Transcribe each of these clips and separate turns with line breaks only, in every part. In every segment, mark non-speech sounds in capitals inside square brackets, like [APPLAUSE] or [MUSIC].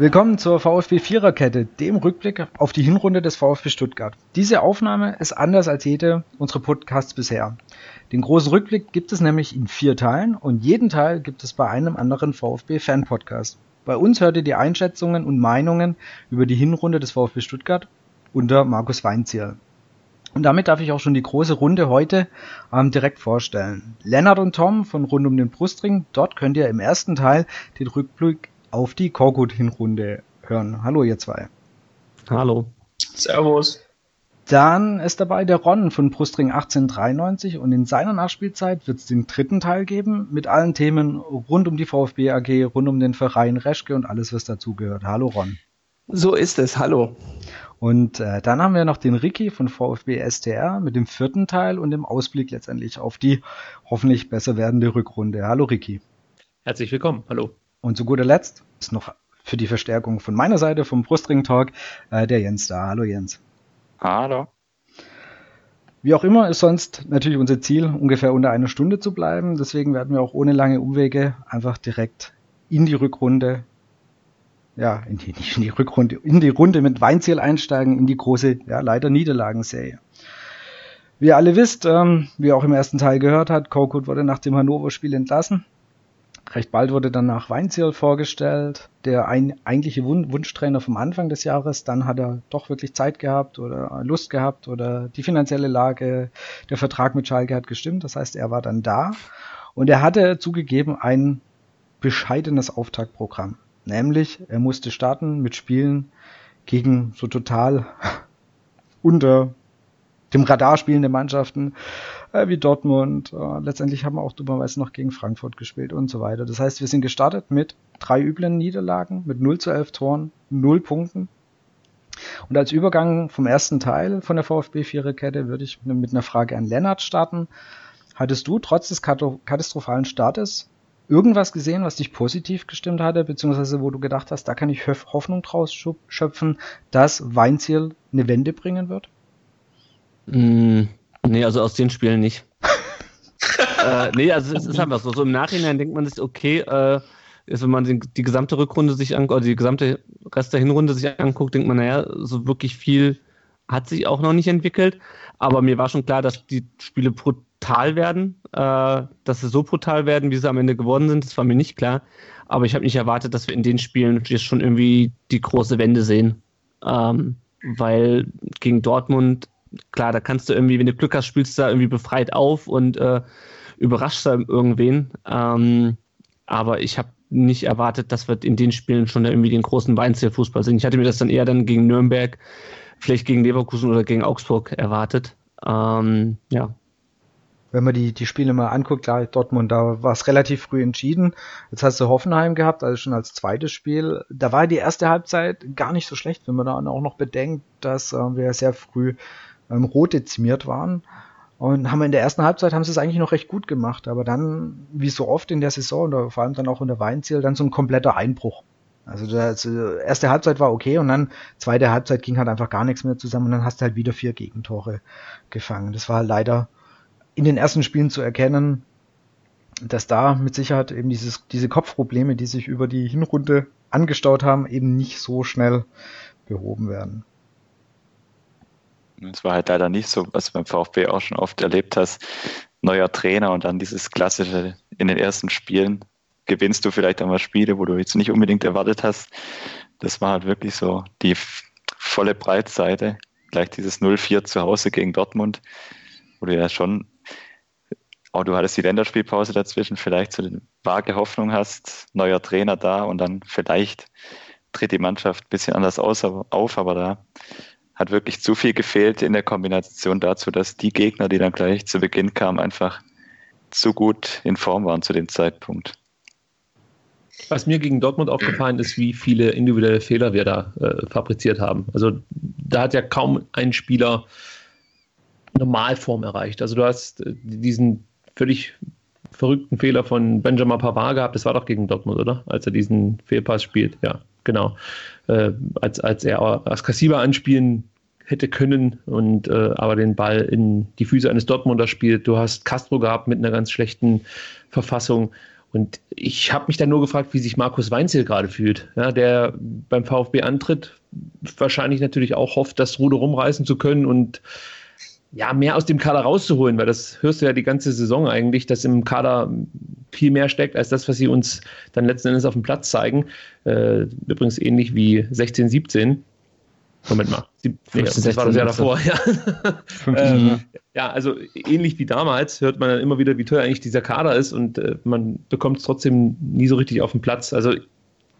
Willkommen zur VfB Viererkette, dem Rückblick auf die Hinrunde des VfB Stuttgart. Diese Aufnahme ist anders als jede unserer Podcasts bisher. Den großen Rückblick gibt es nämlich in vier Teilen und jeden Teil gibt es bei einem anderen VfB Fan Podcast. Bei uns hört ihr die Einschätzungen und Meinungen über die Hinrunde des VfB Stuttgart unter Markus Weinzierl. Und damit darf ich auch schon die große Runde heute ähm, direkt vorstellen. Lennart und Tom von Rund um den Brustring, dort könnt ihr im ersten Teil den Rückblick auf die Korkut-Hinrunde hören. Hallo, ihr zwei.
Hallo.
Servus.
Dann ist dabei der Ron von Brustring 1893 und in seiner Nachspielzeit wird es den dritten Teil geben mit allen Themen rund um die VfB AG, rund um den Verein Reschke und alles, was dazugehört. Hallo Ron.
So ist es, hallo.
Und äh, dann haben wir noch den Ricky von VfB STR mit dem vierten Teil und dem Ausblick letztendlich auf die hoffentlich besser werdende Rückrunde. Hallo Ricky.
Herzlich willkommen, hallo.
Und zu guter Letzt ist noch für die Verstärkung von meiner Seite vom Brustring Talk äh, der Jens da. Hallo Jens.
Hallo.
Wie auch immer ist sonst natürlich unser Ziel, ungefähr unter einer Stunde zu bleiben. Deswegen werden wir auch ohne lange Umwege einfach direkt in die Rückrunde, ja, in die, nicht in die Rückrunde, in die Runde mit Weinziel einsteigen, in die große, ja, leider Niederlagenserie. Wie ihr alle wisst, ähm, wie ihr auch im ersten Teil gehört hat, Korkut wurde nach dem Hannover-Spiel entlassen. Recht bald wurde danach Weinziel vorgestellt, der ein, eigentliche Wun Wunschtrainer vom Anfang des Jahres. Dann hat er doch wirklich Zeit gehabt oder Lust gehabt oder die finanzielle Lage, der Vertrag mit Schalke hat gestimmt. Das heißt, er war dann da und er hatte zugegeben ein bescheidenes Auftaktprogramm. Nämlich, er musste starten mit Spielen gegen so total [LAUGHS] unter dem Radar spielende Mannschaften äh, wie Dortmund. Äh, letztendlich haben wir auch dummerweise noch gegen Frankfurt gespielt und so weiter. Das heißt, wir sind gestartet mit drei üblen Niederlagen, mit 0 zu 11 Toren, 0 Punkten. Und als Übergang vom ersten Teil von der VfB Viererkette würde ich mit einer Frage an Lennart starten. Hattest du trotz des katastrophalen Startes irgendwas gesehen, was dich positiv gestimmt hatte, beziehungsweise wo du gedacht hast, da kann ich Hoffnung draus schöpfen, dass Weinziel eine Wende bringen wird?
Mm, nee, also aus den Spielen nicht. [LAUGHS] äh, nee, also es ist einfach so. So im Nachhinein denkt man sich, okay, äh, ist, wenn man die, die gesamte Rückrunde sich anguckt, oder die gesamte Rest der Hinrunde sich anguckt, denkt man, naja, so wirklich viel hat sich auch noch nicht entwickelt. Aber mir war schon klar, dass die Spiele brutal werden, äh, dass sie so brutal werden, wie sie am Ende geworden sind. Das war mir nicht klar. Aber ich habe nicht erwartet, dass wir in den Spielen jetzt schon irgendwie die große Wende sehen. Ähm, weil gegen Dortmund klar, da kannst du irgendwie, wenn du Glück hast, spielst du da irgendwie befreit auf und äh, überraschst da irgendwen. Ähm, aber ich habe nicht erwartet, dass wir in den Spielen schon irgendwie den großen Weinzielfußball sehen. Ich hatte mir das dann eher dann gegen Nürnberg, vielleicht gegen Leverkusen oder gegen Augsburg erwartet. Ähm, ja.
Wenn man die, die Spiele mal anguckt, klar, Dortmund, da war es relativ früh entschieden. Jetzt hast du Hoffenheim gehabt, also schon als zweites Spiel. Da war die erste Halbzeit gar nicht so schlecht, wenn man dann auch noch bedenkt, dass äh, wir sehr früh ähm, rot dezimiert waren. Und haben in der ersten Halbzeit haben sie es eigentlich noch recht gut gemacht, aber dann, wie so oft in der Saison oder vor allem dann auch in der Weinziel, dann so ein kompletter Einbruch. Also die also erste Halbzeit war okay und dann zweite Halbzeit ging halt einfach gar nichts mehr zusammen und dann hast du halt wieder vier Gegentore gefangen. Das war leider in den ersten Spielen zu erkennen, dass da mit Sicherheit eben dieses, diese Kopfprobleme, die sich über die Hinrunde angestaut haben, eben nicht so schnell behoben werden.
Es war halt leider nicht so, was du beim VfB auch schon oft erlebt hast. Neuer Trainer und dann dieses klassische in den ersten Spielen gewinnst du vielleicht einmal Spiele, wo du jetzt nicht unbedingt erwartet hast. Das war halt wirklich so die volle Breitseite. Gleich dieses 0-4 zu Hause gegen Dortmund, wo du ja schon, auch du hattest die Länderspielpause dazwischen, vielleicht so eine vage Hoffnung hast, neuer Trainer da und dann vielleicht tritt die Mannschaft ein bisschen anders aus, auf, aber da hat wirklich zu viel gefehlt in der Kombination dazu, dass die Gegner, die dann gleich zu Beginn kamen, einfach zu gut in Form waren zu dem Zeitpunkt.
Was mir gegen Dortmund aufgefallen ist, wie viele individuelle Fehler wir da äh, fabriziert haben. Also da hat ja kaum ein Spieler Normalform erreicht. Also du hast äh, diesen völlig verrückten Fehler von Benjamin Pavard gehabt. Das war doch gegen Dortmund, oder? Als er diesen Fehlpass spielt. Ja, genau. Äh, als, als er Askasiba anspielen hätte können und äh, aber den Ball in die Füße eines Dortmunder spielt. Du hast Castro gehabt mit einer ganz schlechten Verfassung. Und ich habe mich dann nur gefragt, wie sich Markus Weinzel gerade fühlt, ja, der beim VfB antritt, wahrscheinlich natürlich auch hofft, das Ruder rumreißen zu können und ja, mehr aus dem Kader rauszuholen, weil das hörst du ja die ganze Saison eigentlich, dass im Kader viel mehr steckt als das, was sie uns dann letzten Endes auf dem Platz zeigen. Äh, übrigens ähnlich wie 16, 17. Moment mal. Die, nee, das war das Jahr davor. Ja. ähm, ja, also ähnlich wie damals hört man dann immer wieder, wie teuer eigentlich dieser Kader ist und äh, man bekommt es trotzdem nie so richtig auf den Platz. Also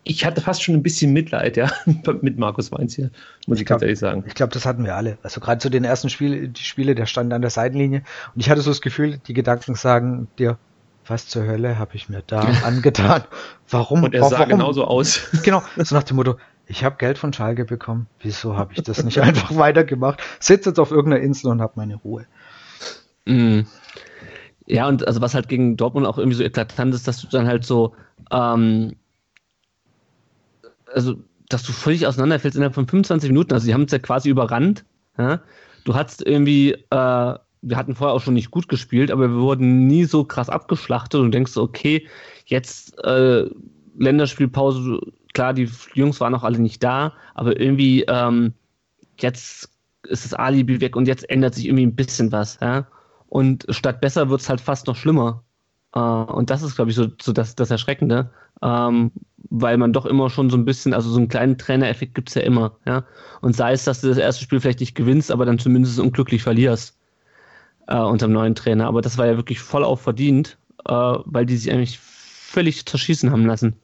ich hatte fast schon ein bisschen Mitleid, ja, [LAUGHS] mit Markus Weinz hier, muss ich, ich glaub, ganz ehrlich sagen.
Ich glaube, das hatten wir alle. Also gerade zu den ersten Spielen, die Spiele, der stand an der Seitenlinie und ich hatte so das Gefühl, die Gedanken sagen dir, was zur Hölle habe ich mir da [LAUGHS] angetan? Warum?
Und er sah warum? genauso aus.
Genau, so nach dem Motto, ich habe Geld von Schalke bekommen. Wieso habe ich das nicht [LAUGHS] einfach weitergemacht? Sitze jetzt auf irgendeiner Insel und habe meine Ruhe.
Mm. Ja, und also was halt gegen Dortmund auch irgendwie so eklatant ist, dass du dann halt so, ähm, also, dass du völlig auseinanderfällst innerhalb von 25 Minuten. Also, die haben es ja quasi überrannt. Ja? Du hattest irgendwie, äh, wir hatten vorher auch schon nicht gut gespielt, aber wir wurden nie so krass abgeschlachtet und denkst, okay, jetzt äh, Länderspielpause, klar, die Jungs waren auch alle nicht da, aber irgendwie ähm, jetzt ist das Alibi weg und jetzt ändert sich irgendwie ein bisschen was. Ja? Und statt besser wird es halt fast noch schlimmer. Äh, und das ist, glaube ich, so, so das, das Erschreckende, ähm, weil man doch immer schon so ein bisschen, also so einen kleinen Trainereffekt gibt es ja immer. Ja? Und sei es, dass du das erste Spiel vielleicht nicht gewinnst, aber dann zumindest unglücklich verlierst äh, unter dem neuen Trainer. Aber das war ja wirklich voll auf verdient, äh, weil die sich eigentlich völlig zerschießen haben lassen.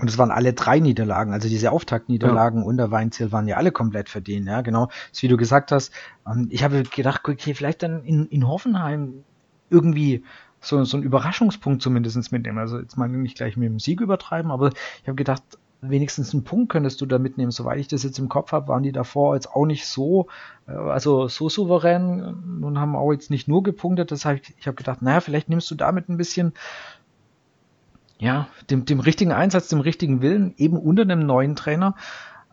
Und es waren alle drei Niederlagen, also diese Auftaktniederlagen ja. unter Weinziel waren ja alle komplett verdient, ja, genau. Das, wie du gesagt hast, ähm, ich habe gedacht, okay, vielleicht dann in, in Hoffenheim irgendwie so, so einen Überraschungspunkt zumindest mitnehmen. Also jetzt mal nicht gleich mit dem Sieg übertreiben, aber ich habe gedacht, wenigstens einen Punkt könntest du da mitnehmen. Soweit ich das jetzt im Kopf habe, waren die davor jetzt auch nicht so, äh, also so souverän und haben auch jetzt nicht nur gepunktet. Das heißt, ich habe gedacht, naja, vielleicht nimmst du damit ein bisschen ja, dem, dem richtigen Einsatz, dem richtigen Willen, eben unter einem neuen Trainer.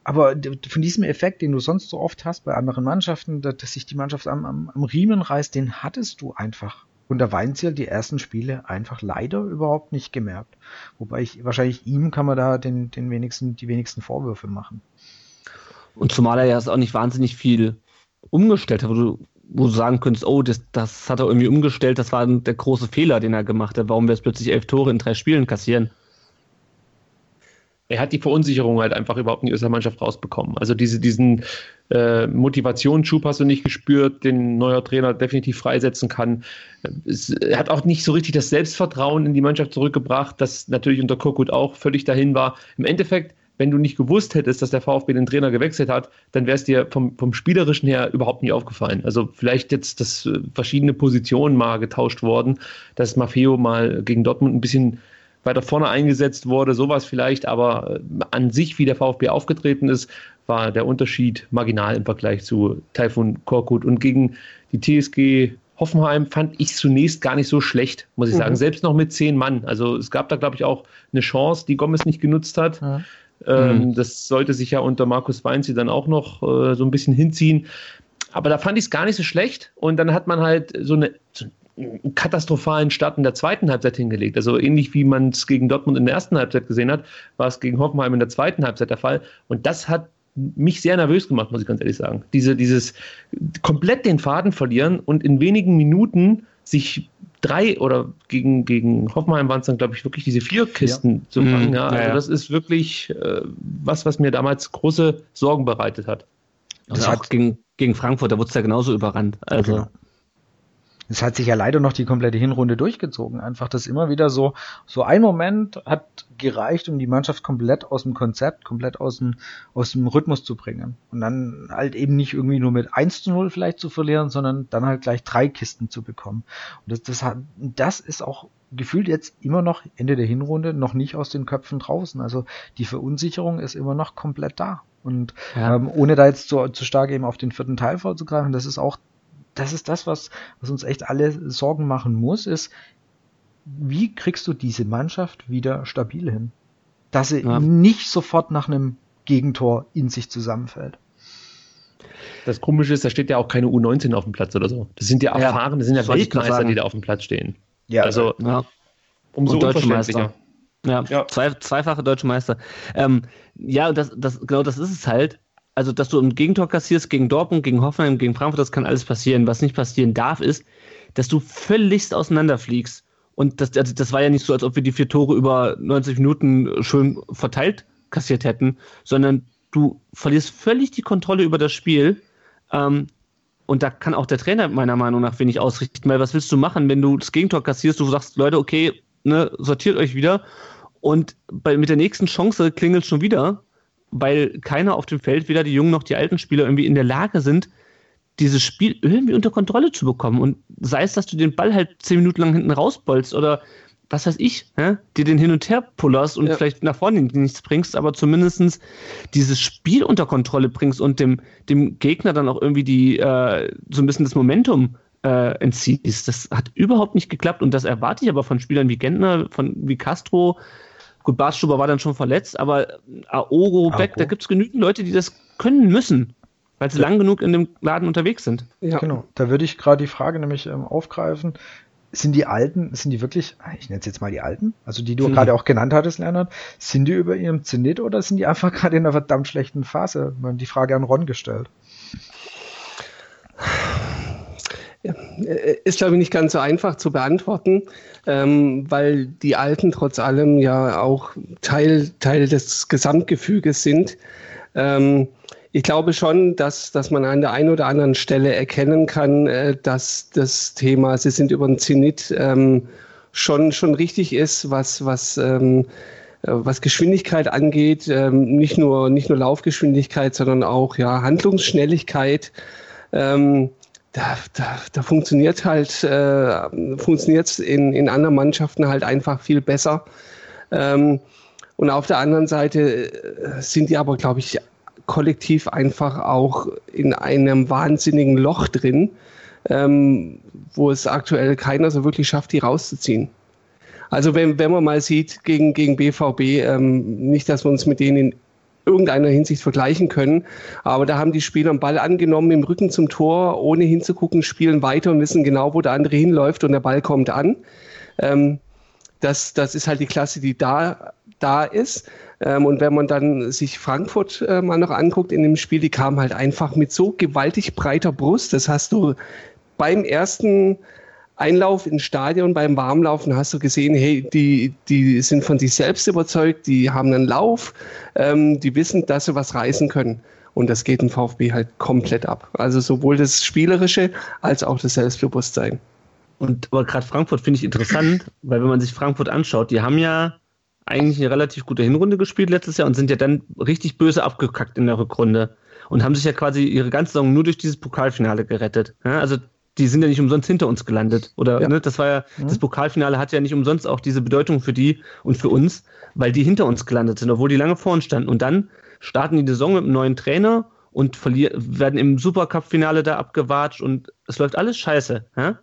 Aber von diesem Effekt, den du sonst so oft hast bei anderen Mannschaften, dass sich die Mannschaft am, am, am Riemen reißt, den hattest du einfach unter Weinziel die ersten Spiele einfach leider überhaupt nicht gemerkt. Wobei ich wahrscheinlich ihm kann man da den, den wenigsten, die wenigsten Vorwürfe machen.
Und zumal er ja auch nicht wahnsinnig viel umgestellt hat, wo du wo du sagen könntest, oh, das, das hat er irgendwie umgestellt, das war der große Fehler, den er gemacht hat. Warum wir jetzt plötzlich elf Tore in drei Spielen kassieren?
Er hat die Verunsicherung halt einfach überhaupt nicht aus der Mannschaft rausbekommen. Also diese, diesen äh, Motivationsschub hast du nicht gespürt, den neuer Trainer definitiv freisetzen kann. Es, er hat auch nicht so richtig das Selbstvertrauen in die Mannschaft zurückgebracht, das natürlich unter Korkut auch völlig dahin war. Im Endeffekt wenn du nicht gewusst hättest, dass der VfB den Trainer gewechselt hat, dann wäre es dir vom, vom Spielerischen her überhaupt nicht aufgefallen. Also vielleicht jetzt, dass äh, verschiedene Positionen mal getauscht worden, dass Maffeo mal gegen Dortmund ein bisschen weiter vorne eingesetzt wurde, sowas vielleicht, aber äh, an sich, wie der VfB aufgetreten ist, war der Unterschied marginal im Vergleich zu Taifun Korkut. Und gegen die TSG Hoffenheim fand ich zunächst gar nicht so schlecht, muss ich mhm. sagen. Selbst noch mit zehn Mann. Also es gab da, glaube ich, auch eine Chance, die Gomez nicht genutzt hat. Mhm. Ähm, mhm. Das sollte sich ja unter Markus Weinzi dann auch noch äh, so ein bisschen hinziehen. Aber da fand ich es gar nicht so schlecht. Und dann hat man halt so, eine, so einen katastrophalen Start in der zweiten Halbzeit hingelegt. Also ähnlich wie man es gegen Dortmund in der ersten Halbzeit gesehen hat, war es gegen Hoffenheim in der zweiten Halbzeit der Fall. Und das hat mich sehr nervös gemacht, muss ich ganz ehrlich sagen. Diese, dieses komplett den Faden verlieren und in wenigen Minuten sich drei oder gegen, gegen Hoffenheim waren es dann, glaube ich, wirklich diese vier Kisten ja. zu fangen. Mhm. Ja, also ja, das ist wirklich äh, was, was mir damals große Sorgen bereitet hat.
Also auch gegen, gegen Frankfurt, da wurde es ja genauso überrannt. Also.
Es hat sich ja leider noch die komplette Hinrunde durchgezogen. Einfach das immer wieder so, so ein Moment hat gereicht, um die Mannschaft komplett aus dem Konzept, komplett aus dem, aus dem Rhythmus zu bringen. Und dann halt eben nicht irgendwie nur mit 1 zu 0 vielleicht zu verlieren, sondern dann halt gleich drei Kisten zu bekommen. Und das, das, hat, das ist auch gefühlt jetzt immer noch Ende der Hinrunde noch nicht aus den Köpfen draußen. Also die Verunsicherung ist immer noch komplett da. Und ja. ähm, ohne da jetzt zu, zu stark eben auf den vierten Teil vorzugreifen, das ist auch das ist das, was, was uns echt alle Sorgen machen muss, ist, wie kriegst du diese Mannschaft wieder stabil hin? Dass sie ja. nicht sofort nach einem Gegentor in sich zusammenfällt.
Das Komische ist, da steht ja auch keine U19 auf dem Platz oder so. Das sind ja erfahrene, das sind ja Weltmeister, die da auf dem Platz stehen.
Ja, also ja. umso Und unverständlicher. Ja, ja. Zwei, zweifache deutsche Meister. Ähm, ja, das, das, genau das ist es halt. Also, dass du ein Gegentor kassierst gegen Dortmund, gegen Hoffenheim, gegen Frankfurt, das kann alles passieren. Was nicht passieren darf, ist, dass du völligst auseinanderfliegst. Und das, also das war ja nicht so, als ob wir die vier Tore über 90 Minuten schön verteilt kassiert hätten, sondern du verlierst völlig die Kontrolle über das Spiel. Ähm, und da kann auch der Trainer meiner Meinung nach wenig ausrichten, weil was willst du machen, wenn du das Gegentor kassierst, du sagst, Leute, okay, ne, sortiert euch wieder. Und bei, mit der nächsten Chance klingelt schon wieder, weil keiner auf dem Feld, weder die jungen noch die alten Spieler, irgendwie in der Lage sind, dieses Spiel irgendwie unter Kontrolle zu bekommen. Und sei es, dass du den Ball halt zehn Minuten lang hinten rausbolzt oder was weiß ich, hä? dir den hin und her pullerst und ja. vielleicht nach vorne nichts bringst, aber zumindest dieses Spiel unter Kontrolle bringst und dem, dem Gegner dann auch irgendwie die, äh, so ein bisschen das Momentum äh, entziehst. Das hat überhaupt nicht geklappt und das erwarte ich aber von Spielern wie Gentner, von wie Castro. Gut, Barstuber war dann schon verletzt, aber Aogo, Beck, da gibt es genügend Leute, die das können müssen weil sie ja. lang genug in dem Laden unterwegs sind.
Ja. Genau. Da würde ich gerade die Frage nämlich ähm, aufgreifen. Sind die Alten, sind die wirklich, ich nenne es jetzt mal die Alten, also die du mhm. gerade auch genannt hattest, Leonard, sind die über ihrem Zenit oder sind die einfach [LAUGHS] gerade in einer verdammt schlechten Phase? Man die Frage an Ron gestellt.
Ist, glaube ich, nicht ganz so einfach zu beantworten, ähm, weil die Alten trotz allem ja auch Teil, Teil des Gesamtgefüges sind. Ähm, ich glaube schon, dass, dass man an der einen oder anderen Stelle erkennen kann, äh, dass das Thema, Sie sind über den Zenit, ähm, schon, schon richtig ist, was, was, ähm, äh, was Geschwindigkeit angeht. Ähm, nicht, nur, nicht nur Laufgeschwindigkeit, sondern auch ja, Handlungsschnelligkeit. Ähm, da, da, da funktioniert halt, äh, funktioniert in, in anderen Mannschaften halt einfach viel besser. Ähm, und auf der anderen Seite äh, sind die aber, glaube ich, kollektiv einfach auch in einem wahnsinnigen Loch drin, ähm, wo es aktuell keiner so wirklich schafft, die rauszuziehen. Also wenn, wenn man mal sieht gegen, gegen BVB, ähm, nicht, dass wir uns mit denen in irgendeiner Hinsicht vergleichen können, aber da haben die Spieler einen Ball angenommen im Rücken zum Tor, ohne hinzugucken, spielen weiter und wissen genau, wo der andere hinläuft und der Ball kommt an. Ähm, das, das ist halt die Klasse, die da, da ist. Ähm, und wenn man dann sich Frankfurt äh, mal noch anguckt in dem Spiel, die kamen halt einfach mit so gewaltig breiter Brust. Das hast du beim ersten Einlauf ins Stadion, beim Warmlaufen hast du gesehen, hey, die, die sind von sich selbst überzeugt, die haben einen Lauf, ähm, die wissen, dass sie was reißen können. Und das geht im VfB halt komplett ab. Also sowohl das Spielerische als auch das Selbstbewusstsein.
Und aber gerade Frankfurt finde ich interessant, [LAUGHS] weil wenn man sich Frankfurt anschaut, die haben ja eigentlich eine relativ gute Hinrunde gespielt letztes Jahr und sind ja dann richtig böse abgekackt in der Rückrunde und haben sich ja quasi ihre ganze Saison nur durch dieses Pokalfinale gerettet. Ja, also die sind ja nicht umsonst hinter uns gelandet. Oder ja. ne, das war ja, mhm. das Pokalfinale hat ja nicht umsonst auch diese Bedeutung für die und für uns, weil die hinter uns gelandet sind, obwohl die lange vor uns standen. Und dann starten die Saison mit einem neuen Trainer und werden im Supercup-Finale da abgewatscht und es läuft alles scheiße. Ja?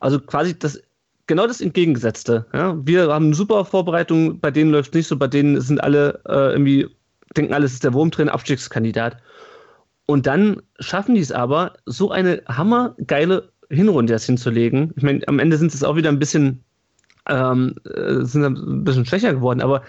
Also quasi das genau das Entgegengesetzte. Ja? Wir haben eine super Vorbereitung, bei denen läuft es nicht so, bei denen sind alle äh, irgendwie, denken alles ist der Wurm drin, Abstiegskandidat. Und dann schaffen die es aber, so eine hammergeile Hinrunde jetzt hinzulegen. Ich meine, am Ende sind es auch wieder ein bisschen, ähm, äh, sind ein bisschen schwächer geworden, aber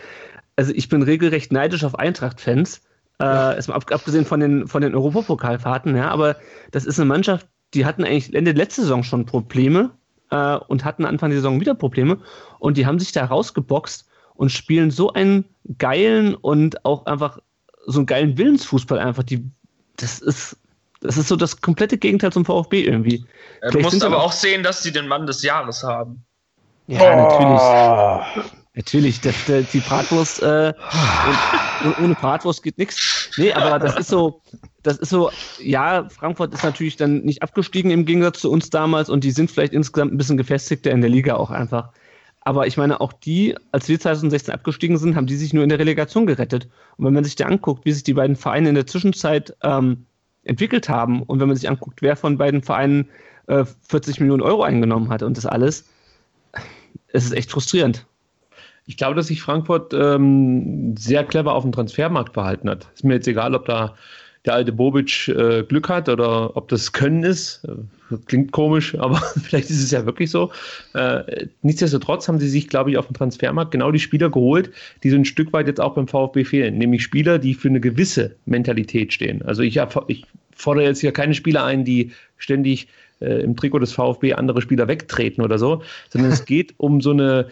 also ich bin regelrecht neidisch auf Eintracht-Fans. Äh, abgesehen von den, von den Europapokalfahrten, ja, aber das ist eine Mannschaft, die hatten eigentlich Ende letzte Saison schon Probleme äh, und hatten Anfang der Saison wieder Probleme. Und die haben sich da rausgeboxt und spielen so einen geilen und auch einfach so einen geilen Willensfußball einfach. Die, das ist, das ist so das komplette Gegenteil zum VfB irgendwie.
Ja, du musst aber auch sehen, dass sie den Mann des Jahres haben.
Ja, oh. natürlich. Natürlich, das, das, die Bratwurst, äh, und, ohne Bratwurst geht nichts. Nee, aber das ist so, das ist so, ja, Frankfurt ist natürlich dann nicht abgestiegen im Gegensatz zu uns damals und die sind vielleicht insgesamt ein bisschen gefestigter in der Liga auch einfach. Aber ich meine, auch die, als wir 2016 abgestiegen sind, haben die sich nur in der Relegation gerettet. Und wenn man sich da anguckt, wie sich die beiden Vereine in der Zwischenzeit ähm, entwickelt haben und wenn man sich anguckt, wer von beiden Vereinen äh, 40 Millionen Euro eingenommen hat und das alles, es ist echt frustrierend.
Ich glaube, dass sich Frankfurt ähm, sehr clever auf dem Transfermarkt verhalten hat. Ist mir jetzt egal, ob da der alte Bobic äh, Glück hat oder ob das Können ist. Äh, klingt komisch, [LAUGHS] aber vielleicht ist es ja wirklich so. Äh, nichtsdestotrotz haben sie sich, glaube ich, auf dem Transfermarkt genau die Spieler geholt, die so ein Stück weit jetzt auch beim VfB fehlen. Nämlich Spieler, die für eine gewisse Mentalität stehen. Also ich, ich fordere jetzt hier keine Spieler ein, die ständig äh, im Trikot des VfB andere Spieler wegtreten oder so, sondern es [LAUGHS] geht um so eine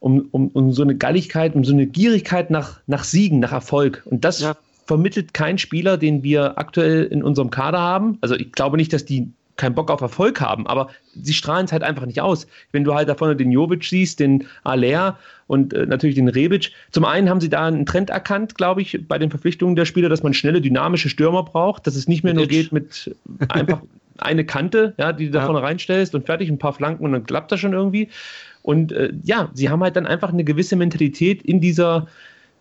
um, um, um so eine Galligkeit, um so eine Gierigkeit nach, nach Siegen, nach Erfolg. Und das ja. Vermittelt kein Spieler, den wir aktuell in unserem Kader haben. Also ich glaube nicht, dass die keinen Bock auf Erfolg haben, aber sie strahlen es halt einfach nicht aus. Wenn du halt da vorne den Jovic siehst, den Aller und äh, natürlich den Rebic. Zum einen haben sie da einen Trend erkannt, glaube ich, bei den Verpflichtungen der Spieler, dass man schnelle, dynamische Stürmer braucht, dass es nicht mehr nur geht mit einfach [LAUGHS] eine Kante, ja, die du da vorne reinstellst und fertig, ein paar Flanken und dann klappt das schon irgendwie. Und äh, ja, sie haben halt dann einfach eine gewisse Mentalität in dieser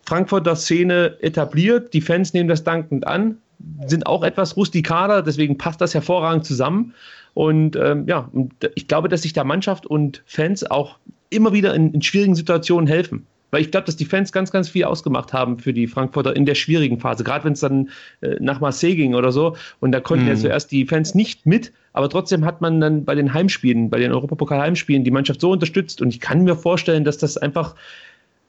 Frankfurter Szene etabliert. Die Fans nehmen das dankend an, sind auch etwas rustikaler, deswegen passt das hervorragend zusammen. Und ähm, ja, ich glaube, dass sich da Mannschaft und Fans auch immer wieder in, in schwierigen Situationen helfen. Weil ich glaube, dass die Fans ganz, ganz viel ausgemacht haben für die Frankfurter in der schwierigen Phase. Gerade wenn es dann äh, nach Marseille ging oder so. Und da konnten mhm. ja zuerst die Fans nicht mit. Aber trotzdem hat man dann bei den Heimspielen, bei den Europapokal-Heimspielen die Mannschaft so unterstützt. Und ich kann mir vorstellen, dass das einfach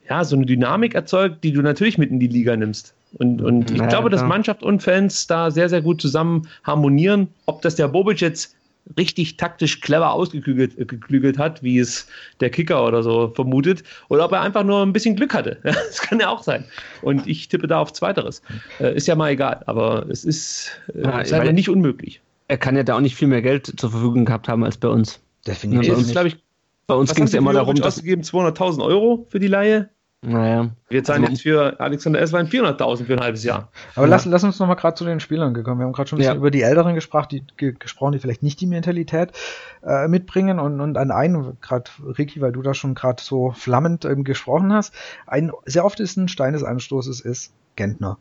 ja, so eine Dynamik erzeugt, die du natürlich mit in die Liga nimmst. Und, und ich ja, glaube, dass Mannschaft und Fans da sehr, sehr gut zusammen harmonieren. Ob das der Bobic jetzt richtig taktisch clever ausgeklügelt äh, hat, wie es der Kicker oder so vermutet, oder ob er einfach nur ein bisschen Glück hatte. [LAUGHS] das kann ja auch sein. Und ich tippe da auf Zweiteres. Äh, ist ja mal egal, aber es ist, äh, ja, ist halt nicht unmöglich.
Er kann ja da auch nicht viel mehr Geld zur Verfügung gehabt haben als bei uns.
Definitiv. Ja, bei uns, ich, bei uns ging es ja immer darum, dass. ausgegeben 200.000 Euro für die Laie.
Naja.
Wir zahlen also, jetzt für Alexander Esswein 400.000 für ein halbes Jahr.
Aber ja. lass, lass uns nochmal gerade zu den Spielern gekommen. Wir haben gerade schon ein bisschen ja. über die Älteren gesprochen, die, ge, gesprochen, die vielleicht nicht die Mentalität äh, mitbringen. Und, und an einen, gerade Ricky, weil du da schon gerade so flammend ähm, gesprochen hast, ein sehr oft ist ein Stein des Anstoßes ist Gentner.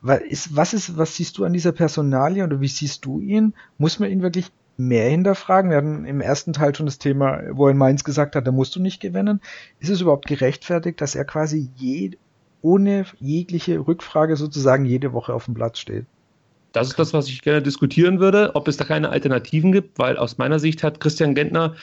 Weil ist, was ist, was siehst du an dieser Personalie oder wie siehst du ihn? Muss man ihn wirklich mehr hinterfragen. Wir hatten im ersten Teil schon das Thema, wo er in Mainz gesagt hat, da musst du nicht gewinnen. Ist es überhaupt gerechtfertigt, dass er quasi je, ohne jegliche Rückfrage sozusagen jede Woche auf dem Platz steht?
Das ist das, was ich gerne diskutieren würde, ob es da keine Alternativen gibt, weil aus meiner Sicht hat Christian Gentner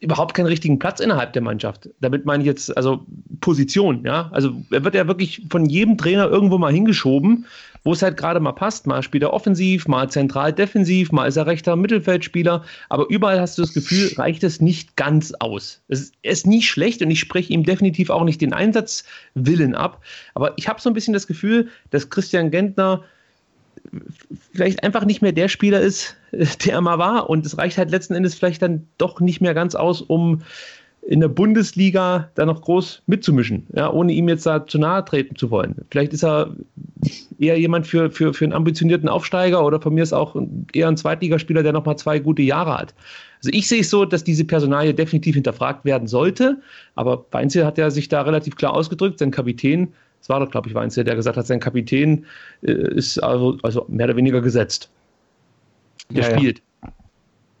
überhaupt keinen richtigen Platz innerhalb der Mannschaft. Damit meine ich jetzt also Position, ja. Also er wird ja wirklich von jedem Trainer irgendwo mal hingeschoben wo es halt gerade mal passt. Mal spielt er offensiv, mal zentral defensiv, mal ist er rechter Mittelfeldspieler. Aber überall hast du das Gefühl, reicht es nicht ganz aus. Es ist nie schlecht und ich spreche ihm definitiv auch nicht den Einsatzwillen ab. Aber ich habe so ein bisschen das Gefühl, dass Christian Gentner vielleicht einfach nicht mehr der Spieler ist, [LAUGHS] der er mal war. Und es reicht halt letzten Endes vielleicht dann doch nicht mehr ganz aus, um in der Bundesliga da noch groß mitzumischen, ja, ohne ihm jetzt da zu nahe treten zu wollen. Vielleicht ist er eher jemand für, für, für einen ambitionierten Aufsteiger oder von mir ist auch eher ein Zweitligaspieler, der nochmal zwei gute Jahre hat. Also ich sehe es so, dass diese Personalie definitiv hinterfragt werden sollte, aber Weinzel hat ja sich da relativ klar ausgedrückt, sein Kapitän, das war doch, glaube ich, Weinzel, der gesagt hat, sein Kapitän äh, ist also, also mehr oder weniger gesetzt. Der ja, spielt. Ja.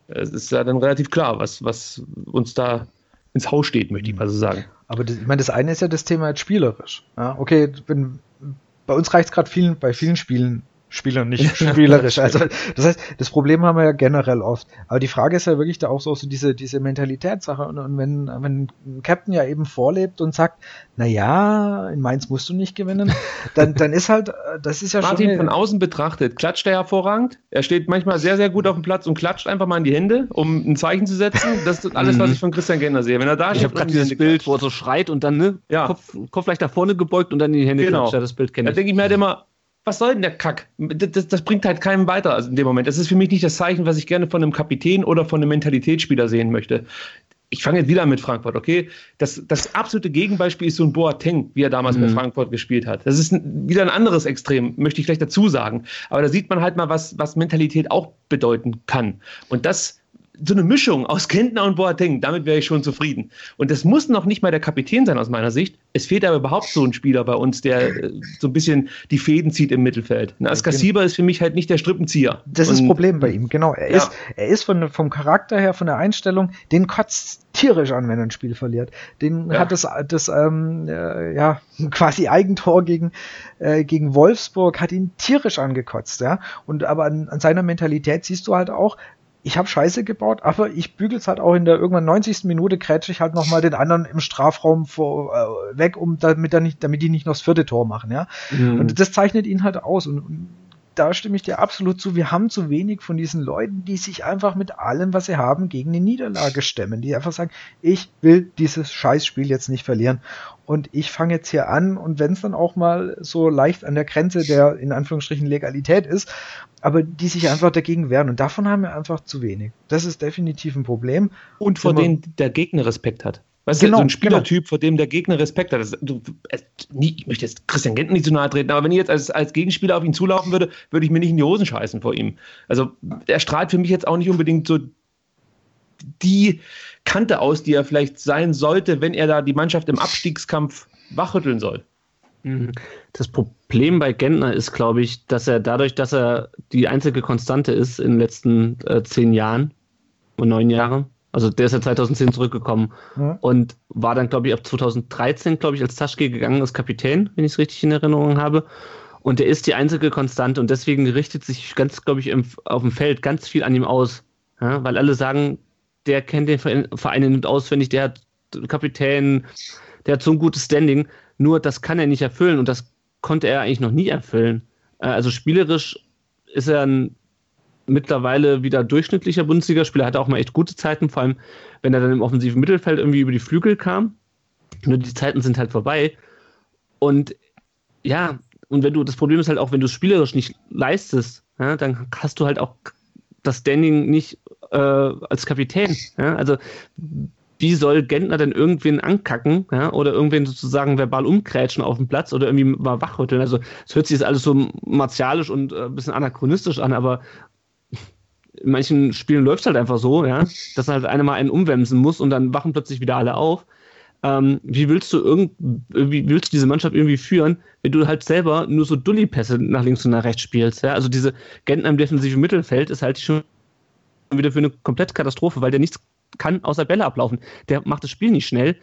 Es ist ja dann relativ klar, was, was uns da ins Haus steht, möchte ich mal so sagen.
Aber das, ich meine, das eine ist ja das Thema jetzt spielerisch. Ja, okay, wenn, bei uns reicht es gerade vielen, bei vielen Spielen Spieler, nicht [LAUGHS] spielerisch. Also das heißt, das Problem haben wir ja generell oft. Aber die Frage ist ja wirklich da auch so, so diese, diese Mentalitätssache. Und, und wenn, wenn ein Captain ja eben vorlebt und sagt, na ja, in Mainz musst du nicht gewinnen, [LAUGHS] dann, dann ist halt, das ist ja
Martin
schon.
Martin von außen betrachtet, klatscht er hervorragend. Er steht manchmal sehr, sehr gut auf dem Platz und klatscht einfach mal in die Hände, um ein Zeichen zu setzen. Das ist alles, was mhm. ich von Christian Gentner sehe. Wenn er da
ich habe gerade dieses Bild, wo er so schreit und dann ne, ja. Kopf, Kopf leicht nach vorne gebeugt und dann in die Hände
genau. klatscht. Das Bild kenne ich. Da denke ich mir halt immer, was soll denn der Kack? Das, das, bringt halt keinem weiter also in dem Moment. Das ist für mich nicht das Zeichen, was ich gerne von einem Kapitän oder von einem Mentalitätsspieler sehen möchte. Ich fange jetzt wieder mit Frankfurt, okay? Das, das absolute Gegenbeispiel ist so ein Boateng, wie er damals mhm. mit Frankfurt gespielt hat. Das ist ein, wieder ein anderes Extrem, möchte ich gleich dazu sagen. Aber da sieht man halt mal, was, was Mentalität auch bedeuten kann. Und das so eine Mischung aus Kentner und Boateng, damit wäre ich schon zufrieden. Und das muss noch nicht mal der Kapitän sein aus meiner Sicht. Es fehlt aber überhaupt so ein Spieler bei uns, der äh, so ein bisschen die Fäden zieht im Mittelfeld. Ein Askasiba ist für mich halt nicht der Strippenzieher.
Das ist das Problem bei ihm, genau. Er
Ja.
ist, er ist von, vom Charakter her, von der Einstellung, den kotzt tierisch an, wenn er ein Spiel verliert. Den
Ja.
hat das, das ähm, äh, ja, [LAUGHS] quasi Eigentor gegen, äh, gegen Wolfsburg hat ihn tierisch angekotzt, ja. Und aber an, an seiner Mentalität siehst du halt auch, ich habe Scheiße gebaut, aber ich bügel's halt auch in der irgendwann 90. Minute krätsche ich halt nochmal den anderen im Strafraum vor, äh, weg, um damit er nicht, damit die nicht noch das vierte Tor machen, ja.
Mhm.
Und das zeichnet ihn halt aus. Und, und da stimme ich dir absolut zu. Wir haben zu wenig von diesen Leuten, die sich einfach mit allem, was sie haben, gegen eine Niederlage stemmen. Die einfach sagen, ich will dieses Scheißspiel jetzt nicht verlieren. Und ich fange jetzt hier an. Und wenn es dann auch mal so leicht an der Grenze der, in Anführungsstrichen, Legalität ist, aber die sich einfach dagegen wehren. Und davon haben wir einfach zu wenig. Das ist definitiv ein Problem.
Und vor denen der Gegner Respekt hat. Weißt
Genau,
du, so ein Spielertyp, vor dem der Gegner Respekt hat. Das, du, nie, ich möchte jetzt Christian Gentner nicht zu nahe treten, aber wenn ich jetzt als, als Gegenspieler auf ihn zulaufen würde, würde ich mir nicht in die Hosen scheißen vor ihm. Also er strahlt für mich jetzt auch nicht unbedingt so die Kante aus, die er vielleicht sein sollte, wenn er da die Mannschaft im Abstiegskampf wachrütteln soll.
Mhm. Das Problem bei Gentner ist, glaube ich, dass er dadurch, dass er die einzige Konstante ist in den letzten äh, zehn Jahren und neun Jahre, also der ist ja 2010 zurückgekommen
Ja.
und war dann, glaube ich, ab 2013, glaube ich, als Taschke gegangen als Kapitän, wenn ich es richtig in Erinnerung habe. Und der ist die einzige Konstante und deswegen richtet sich ganz, glaube ich, im, auf dem Feld ganz viel an ihm aus. Ja, weil alle sagen, der kennt den Verein Verein in- und auswendig, der hat Kapitän, der hat so ein gutes Standing. Nur das kann er nicht erfüllen und das konnte er eigentlich noch nie erfüllen. Äh, Also spielerisch ist er ein mittlerweile wieder durchschnittlicher Bundesligaspieler, hatte auch mal echt gute Zeiten, vor allem wenn er dann im offensiven Mittelfeld irgendwie über die Flügel kam. Nur die Zeiten sind halt vorbei. Und ja, und wenn du, das Problem ist halt auch, wenn du es spielerisch nicht leistest, ja, dann hast du halt auch das Standing nicht äh, als Kapitän. Ja? Also wie soll Gentner denn irgendwen ankacken ja? oder irgendwen sozusagen verbal umkrätschen auf dem Platz oder irgendwie mal wachrütteln? Also es hört sich jetzt alles so martialisch und äh, ein bisschen anachronistisch an, aber in manchen Spielen läuft es halt einfach so, ja, dass halt einer mal einen umwemsen muss und dann wachen plötzlich wieder alle auf. Ähm, wie willst du irgend, wie willst du diese Mannschaft irgendwie führen, wenn du halt selber nur so Dulli-Pässe nach links und nach rechts spielst? Ja? Also diese Gentner im defensiven Mittelfeld ist halt schon wieder für eine komplette Katastrophe, weil der nichts kann außer Bälle ablaufen. Der macht das Spiel nicht schnell.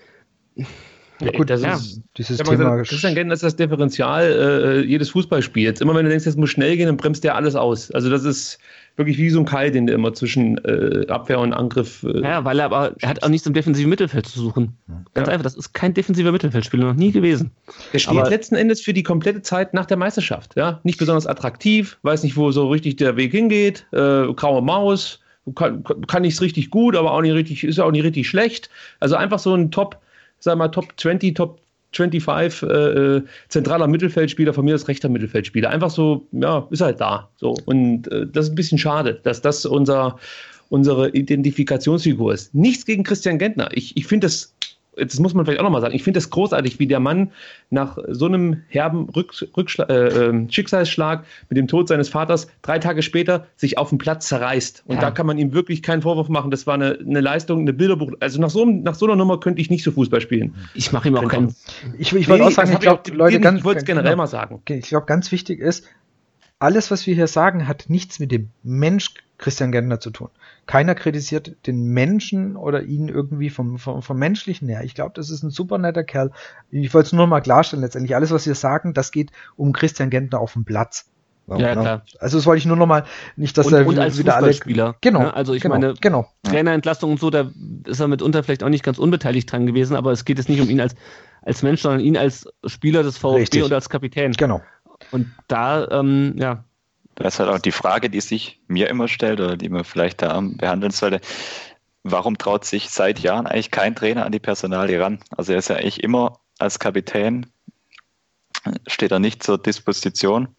Ja,
gut,
das
ja.
ist,
Dieses
Ich
Thema.
gesagt, Christian Gentner ist das Differential äh, jedes Fußballspiels. Immer wenn du denkst, es muss schnell gehen, dann bremst der alles aus. Also das ist wirklich wie so ein Keil, den der immer zwischen äh, Abwehr und Angriff. Äh,
Ja, weil er aber, er hat auch nichts im defensiven Mittelfeld zu suchen. Ganz
Ja.
einfach, das ist kein defensiver Mittelfeldspieler, noch nie gewesen.
Der steht
Aber-
letzten Endes für die komplette Zeit nach der Meisterschaft. Ja? Nicht besonders attraktiv, weiß nicht, wo so richtig der Weg hingeht. Äh, graue Maus, kann, kann nichts richtig gut, aber auch nicht richtig, ist auch nicht richtig schlecht. Also einfach so ein Top, sag mal, Top 20, Top 25 äh, äh, zentraler Mittelfeldspieler, von mir als rechter Mittelfeldspieler. Einfach so, ja, ist halt da. So. Und äh, das ist ein bisschen schade, dass das unser, unsere Identifikationsfigur ist. Nichts gegen Christian Gentner. Ich, ich finde das, das muss man vielleicht auch nochmal sagen, ich finde das großartig, wie der Mann nach so einem herben Rück, Rückschla äh, äh, Schicksalsschlag mit dem Tod seines Vaters drei Tage später sich auf dem Platz zerreißt. Und
Ja.
da kann man ihm wirklich keinen Vorwurf machen. Das war eine, eine Leistung, eine Bilderbuch. Also nach so, nach so einer Nummer könnte ich nicht so Fußball spielen.
Ich mache ihm auch keinen.
Ich, ich wollte auch sagen,
das
ich glaube, Leute, ganz,
ich wollte es generell
genau.
mal sagen.
Ich glaube, ganz wichtig ist, alles, was wir hier sagen, hat nichts mit dem Mensch Christian Gentner zu tun. Keiner kritisiert den Menschen oder ihn irgendwie vom, vom, vom Menschlichen her. Ich glaube, das ist ein super netter Kerl. Ich wollte es nur mal klarstellen, letztendlich alles, was wir sagen, das geht um Christian Gentner auf dem Platz.
Ja,
ne?
klar.
Also das wollte ich nur noch mal, nicht, dass
Und,
er
und als
wieder alle...
Fußballspieler.
Genau,
ne? Also ich
genau,
meine,
genau.
Trainerentlastung und so, da ist er mitunter vielleicht auch nicht ganz unbeteiligt dran gewesen, aber es geht jetzt nicht um ihn als, als Mensch, sondern ihn als Spieler des VfB
Richtig.
und als Kapitän.
Genau.
Und da, ähm, ja,
Das ist halt auch die Frage, die sich mir immer stellt oder die man vielleicht da behandeln sollte. Warum traut sich seit Jahren eigentlich kein Trainer an die Personalie ran? Also er ist ja eigentlich immer als Kapitän, steht er nicht zur Disposition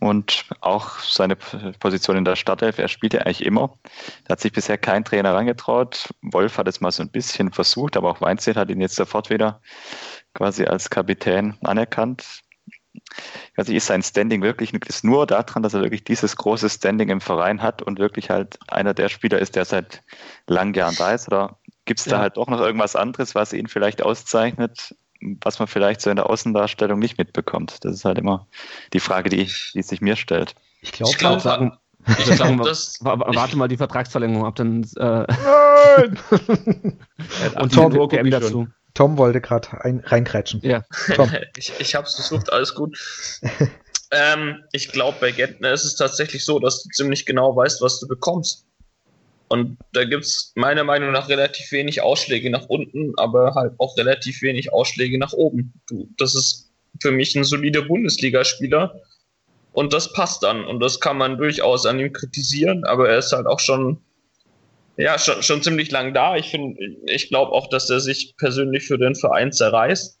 und auch seine Position in der Startelf, er spielt ja eigentlich immer. Da hat sich bisher kein Trainer rangetraut. Wolf hat es mal so ein bisschen versucht, aber auch Weinzel hat ihn jetzt sofort wieder quasi als Kapitän anerkannt. Ich weiß nicht, ist sein Standing wirklich ist nur daran, dass er wirklich dieses große Standing im Verein hat und wirklich halt einer der Spieler ist, der seit langen Jahren da ist? Oder gibt es da
Ja.
halt doch noch irgendwas anderes, was ihn vielleicht auszeichnet? was man vielleicht so in der Außendarstellung nicht mitbekommt. Das ist halt immer die Frage, die, die sich mir stellt.
Ich glaube, ich glaub, sagen, ich sagen, das, warte mal die Vertragsverlängerung ab, dann. Äh,
Nein! [LAUGHS] Und Tom, die dazu. Tom wollte gerade reinkrätschen.
Ja. Tom. [LAUGHS] ich, ich habe es versucht, alles gut. ähm, ich glaube, bei Gentner ist es tatsächlich so, dass du ziemlich genau weißt, was du bekommst. Und da gibt es meiner Meinung nach relativ wenig Ausschläge nach unten, aber halt auch relativ wenig Ausschläge nach oben. Du, das ist für mich ein solider Bundesligaspieler und das passt dann und das kann man durchaus an ihm kritisieren, aber er ist halt auch schon ja, schon, schon ziemlich lang da. Ich finde, ich glaube auch, dass er sich persönlich für den Verein zerreißt.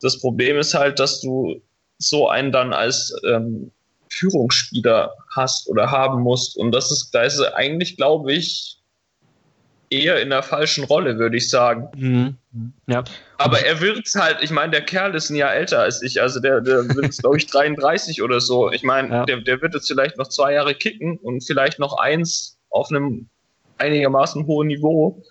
Das Problem ist halt, dass du so einen dann als ähm, Führungsspieler hast oder haben musst. Und das ist, da ist er eigentlich, glaube ich, eher in der falschen Rolle, würde ich sagen. Mhm. Ja. Aber er wird halt, ich meine, der Kerl ist ein Jahr älter als ich, also der, der wird glaube ich, [LAUGHS] 33 oder so. Ich meine, ja. der, der wird jetzt vielleicht noch zwei Jahre kicken und vielleicht noch eins auf einem einigermaßen hohen Niveau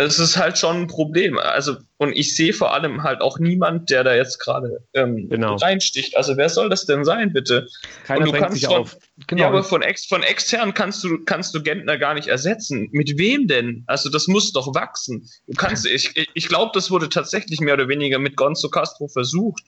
es ist halt schon ein Problem. Also, und ich sehe vor allem halt auch niemand, der da jetzt gerade ähm, genau. reinsticht. Also, wer soll das denn sein, bitte?
Keiner und du kannst sich von, auf.
Genau. Ja, aber von, ex, von extern kannst du, kannst du Gentner gar nicht ersetzen. Mit wem denn? Also, das muss doch wachsen. Du kannst, ich, ich glaube, das wurde tatsächlich mehr oder weniger mit Gonzo Castro versucht.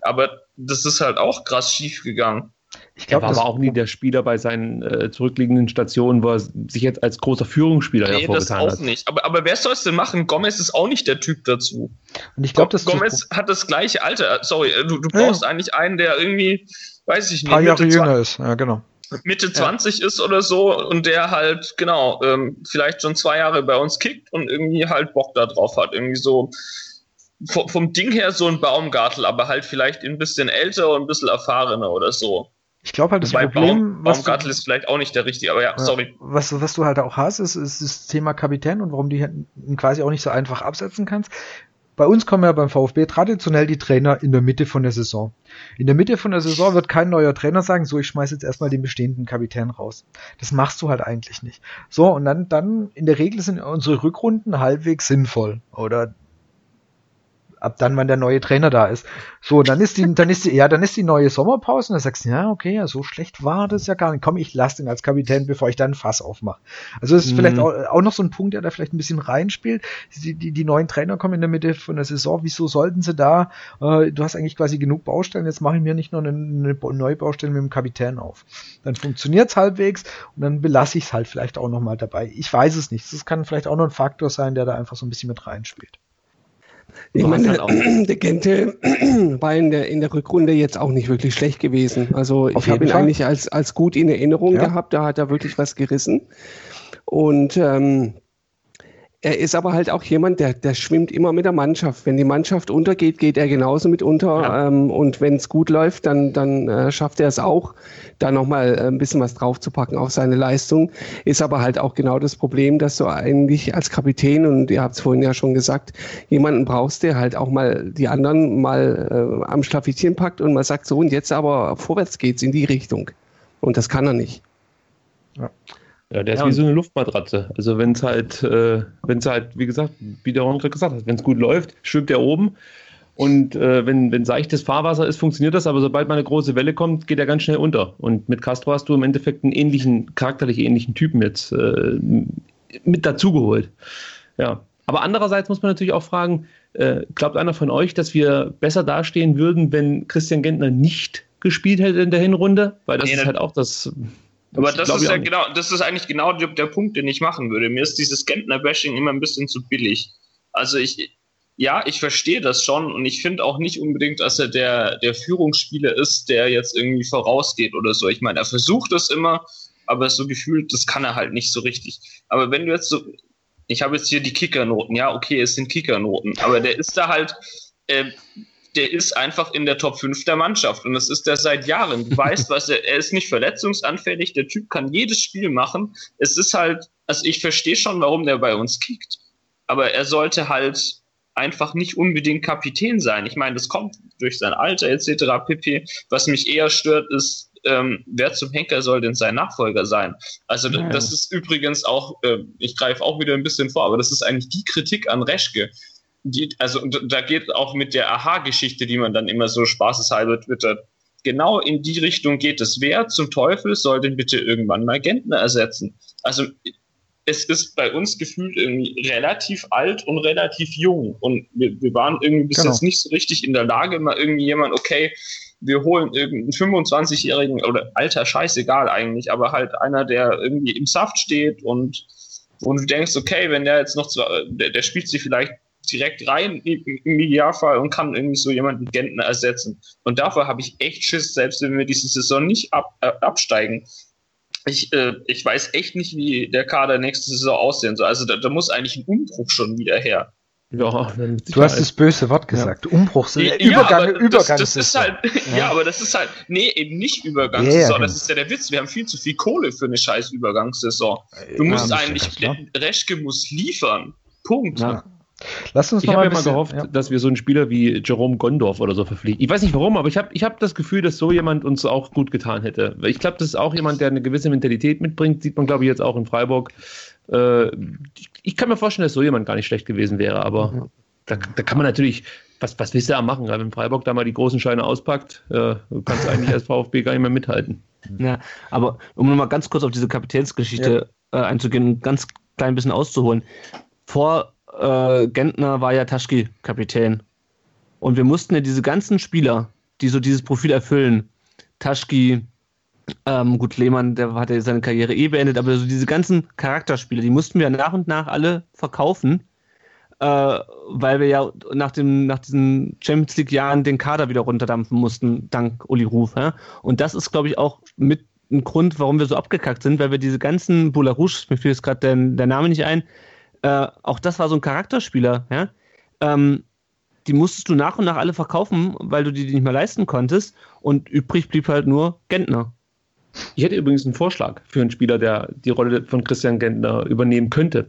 Aber das ist halt auch krass schief gegangen.
Ich glaub, er war aber auch nie der Spieler bei seinen äh, zurückliegenden Stationen, wo er sich jetzt als großer Führungsspieler nee, hervorgetan
das auch hat. nicht. Aber, aber wer soll es denn machen? Gomez ist auch nicht der Typ dazu.
Und ich glaube, das
Gomez hat das gleiche Alter. Sorry, du, du brauchst ja. eigentlich einen, der irgendwie, weiß ich nicht,
ein paar Jahre jünger ist. Ja, genau.
Mitte 20 ja. ist oder so und der halt, genau, ähm, vielleicht schon zwei Jahre bei uns kickt und irgendwie halt Bock da drauf hat. Irgendwie so vom, vom Ding her so ein Baumgartel, aber halt vielleicht ein bisschen älter und ein bisschen erfahrener oder so.
Ich glaube halt, das Wobei Problem,
Baum, was Baumgartel du, ist vielleicht auch nicht der richtige, aber ja, sorry.
Was, was du halt auch hast, ist, ist das Thema Kapitän und warum du ihn quasi auch nicht so einfach absetzen kannst. Bei uns kommen ja beim VfB traditionell die Trainer in der Mitte von der Saison. In der Mitte von der Saison wird kein neuer Trainer sagen, so, ich schmeiße jetzt erstmal den bestehenden Kapitän raus. Das machst du halt eigentlich nicht. So, und dann, dann, in der Regel sind unsere Rückrunden halbwegs sinnvoll. Oder ab dann, wann der neue Trainer da ist. So, dann ist die, dann ist die, ja, dann ist die neue Sommerpause und dann sagst du, ja, okay, ja, so schlecht war das ja gar nicht. Komm, ich lasse den als Kapitän, bevor ich dann ein Fass aufmache. Also das ist mhm. vielleicht auch, auch, noch so ein Punkt, der da vielleicht ein bisschen reinspielt. Die, die, die neuen Trainer kommen in der Mitte von der Saison. Wieso sollten sie da? Äh, du hast eigentlich quasi genug Baustellen. Jetzt mache ich mir nicht nur eine, eine neue Baustelle mit dem Kapitän auf. Dann funktioniert's halbwegs und dann belasse ich es halt vielleicht auch noch mal dabei. Ich weiß es nicht. Das kann vielleicht auch noch ein Faktor sein, der da einfach so ein bisschen mit reinspielt.
Ich meine, der Gente [CLEARS THROAT] war in der, in der Rückrunde jetzt auch nicht wirklich schlecht gewesen. Also Auf ich habe ihn Fall. eigentlich als, als gut in Erinnerung ja. gehabt. Da hat er wirklich was gerissen. Und ähm, er ist aber halt auch jemand, der, der schwimmt immer mit der Mannschaft. Wenn die Mannschaft untergeht, geht er genauso mit unter. Ja. Ähm, und wenn es gut läuft, dann, dann äh, schafft er es auch, da nochmal äh, ein bisschen was draufzupacken auf seine Leistung. Ist aber halt auch genau das Problem, dass du eigentlich als Kapitän, und ihr habt es vorhin ja schon gesagt, jemanden brauchst, der halt auch mal die anderen mal äh, am Schlafittchen packt und mal sagt, so und jetzt aber vorwärts geht's in die Richtung. Und das kann er nicht.
Ja. Ja, der ist ja, wie so eine Luftmatratze. Also wenn es halt, äh, wenn es halt, wie gesagt, wie der Ron gerade gesagt hat, wenn es gut läuft, schwimmt er oben. Und äh, wenn, wenn seichtes Fahrwasser ist, funktioniert das, aber sobald mal eine große Welle kommt, geht er ganz schnell unter. Und mit Castro hast du im Endeffekt einen ähnlichen, charakterlich ähnlichen Typen jetzt äh, mit dazugeholt. Ja. Aber andererseits muss man natürlich auch fragen, äh, glaubt einer von euch, dass wir besser dastehen würden, wenn Christian Gentner nicht gespielt hätte in der Hinrunde? Weil das nee, ist halt auch das
aber das ist ja genau, das ist eigentlich genau der, der, Punkt, den ich machen würde. Mir ist dieses Gentner-Bashing immer ein bisschen zu billig. Also ich, ja, ich verstehe das schon und ich finde auch nicht unbedingt, dass er der, der Führungsspieler ist, der jetzt irgendwie vorausgeht oder so. Ich meine, er versucht es immer, aber so gefühlt, das kann er halt nicht so richtig. Aber wenn du jetzt so, ich habe jetzt hier die Kickernoten, ja, okay, es sind Kickernoten, aber der ist da halt, äh, der ist einfach in der Top 5 der Mannschaft. Und das ist der seit Jahren. Du weißt, was er, er ist nicht verletzungsanfällig, der Typ kann jedes Spiel machen. Es ist halt, also ich verstehe schon, warum der bei uns kickt. Aber er sollte halt einfach nicht unbedingt Kapitän sein. Ich meine, das kommt durch sein Alter etc. pp. Was mich eher stört, ist, ähm, wer zum Henker soll denn sein Nachfolger sein? Also ja. das ist übrigens auch, äh, ich greife auch wieder ein bisschen vor, aber das ist eigentlich die Kritik an Reschke die, also da geht auch mit der Aha-Geschichte, die man dann immer so spaßeshalber twittert, genau in die Richtung geht es. Wer zum Teufel soll denn bitte irgendwann mal Gentner ersetzen? Also es ist bei uns gefühlt irgendwie relativ alt und relativ jung. Und wir, wir waren irgendwie bis genau. jetzt nicht so richtig in der Lage, mal irgendwie jemand, okay, wir holen irgendeinen 25-Jährigen oder alter scheißegal eigentlich, aber halt einer, der irgendwie im Saft steht und wo du denkst, okay, wenn der jetzt noch, zu, der, der spielt sich vielleicht direkt rein im Idealfall und kann irgendwie so jemanden Gentner ersetzen. Und dafür habe ich echt Schiss, selbst wenn wir diese Saison nicht ab, äh, absteigen. Ich, äh, ich weiß echt nicht, wie der Kader nächste Saison aussehen soll. Also da, da muss eigentlich ein Umbruch schon wieder her.
Ja, du hast das böse Wort gesagt. Ja. Umbruch,
ja, Übergang, Übergang. Das, das ist halt, ja. [LAUGHS] ja. aber das ist halt, nee, eben nicht Übergangssaison. Yeah, das ist ja der Witz. Wir haben viel zu viel Kohle für eine scheiß Übergangssaison. Du musst eigentlich, Reschke muss liefern. Punkt. Ja.
Lass uns ich habe ja mal gehofft, ja. dass wir so einen Spieler wie Jerome Gondorf oder so verpflichten. Ich weiß nicht warum, aber ich habe ich hab das Gefühl, dass so jemand uns auch gut getan hätte. Ich glaube, das ist auch jemand, der eine gewisse Mentalität mitbringt. Sieht man, glaube ich, jetzt auch in Freiburg. Äh, ich, ich, kann mir vorstellen, dass so jemand gar nicht schlecht gewesen wäre, aber mhm. da, da, kann man natürlich, was, was willst du da machen? Wenn Freiburg da mal die großen Scheine auspackt, äh, du kannst eigentlich als VfB gar nicht mehr mithalten.
Ja, aber um nochmal ganz kurz auf diese Kapitänsgeschichte ja. äh, einzugehen und ganz klein bisschen auszuholen. Vor äh, Gentner war ja Taschki Kapitän. Und wir mussten ja diese ganzen Spieler, die so dieses Profil erfüllen, Taschki, ähm, gut, Lehmann, der hat ja seine Karriere eh beendet, aber so diese ganzen Charakterspieler, die mussten wir nach und nach alle verkaufen, äh, weil wir ja nach, dem, nach diesen Champions League-Jahren den Kader wieder runterdampfen mussten, dank Uli Ruf. Ja? Und das ist, glaube ich, auch mit ein Grund, warum wir so abgekackt sind, weil wir diese ganzen Boularouche, mir fiel jetzt gerade der, der Name nicht ein, äh, auch das war so ein Charakterspieler, ja. Ähm, die musstest du nach und nach alle verkaufen, weil du die nicht mehr leisten konntest. Und übrig blieb halt nur Gentner.
Ich hätte übrigens einen Vorschlag für einen Spieler, der die Rolle von Christian Gentner übernehmen könnte.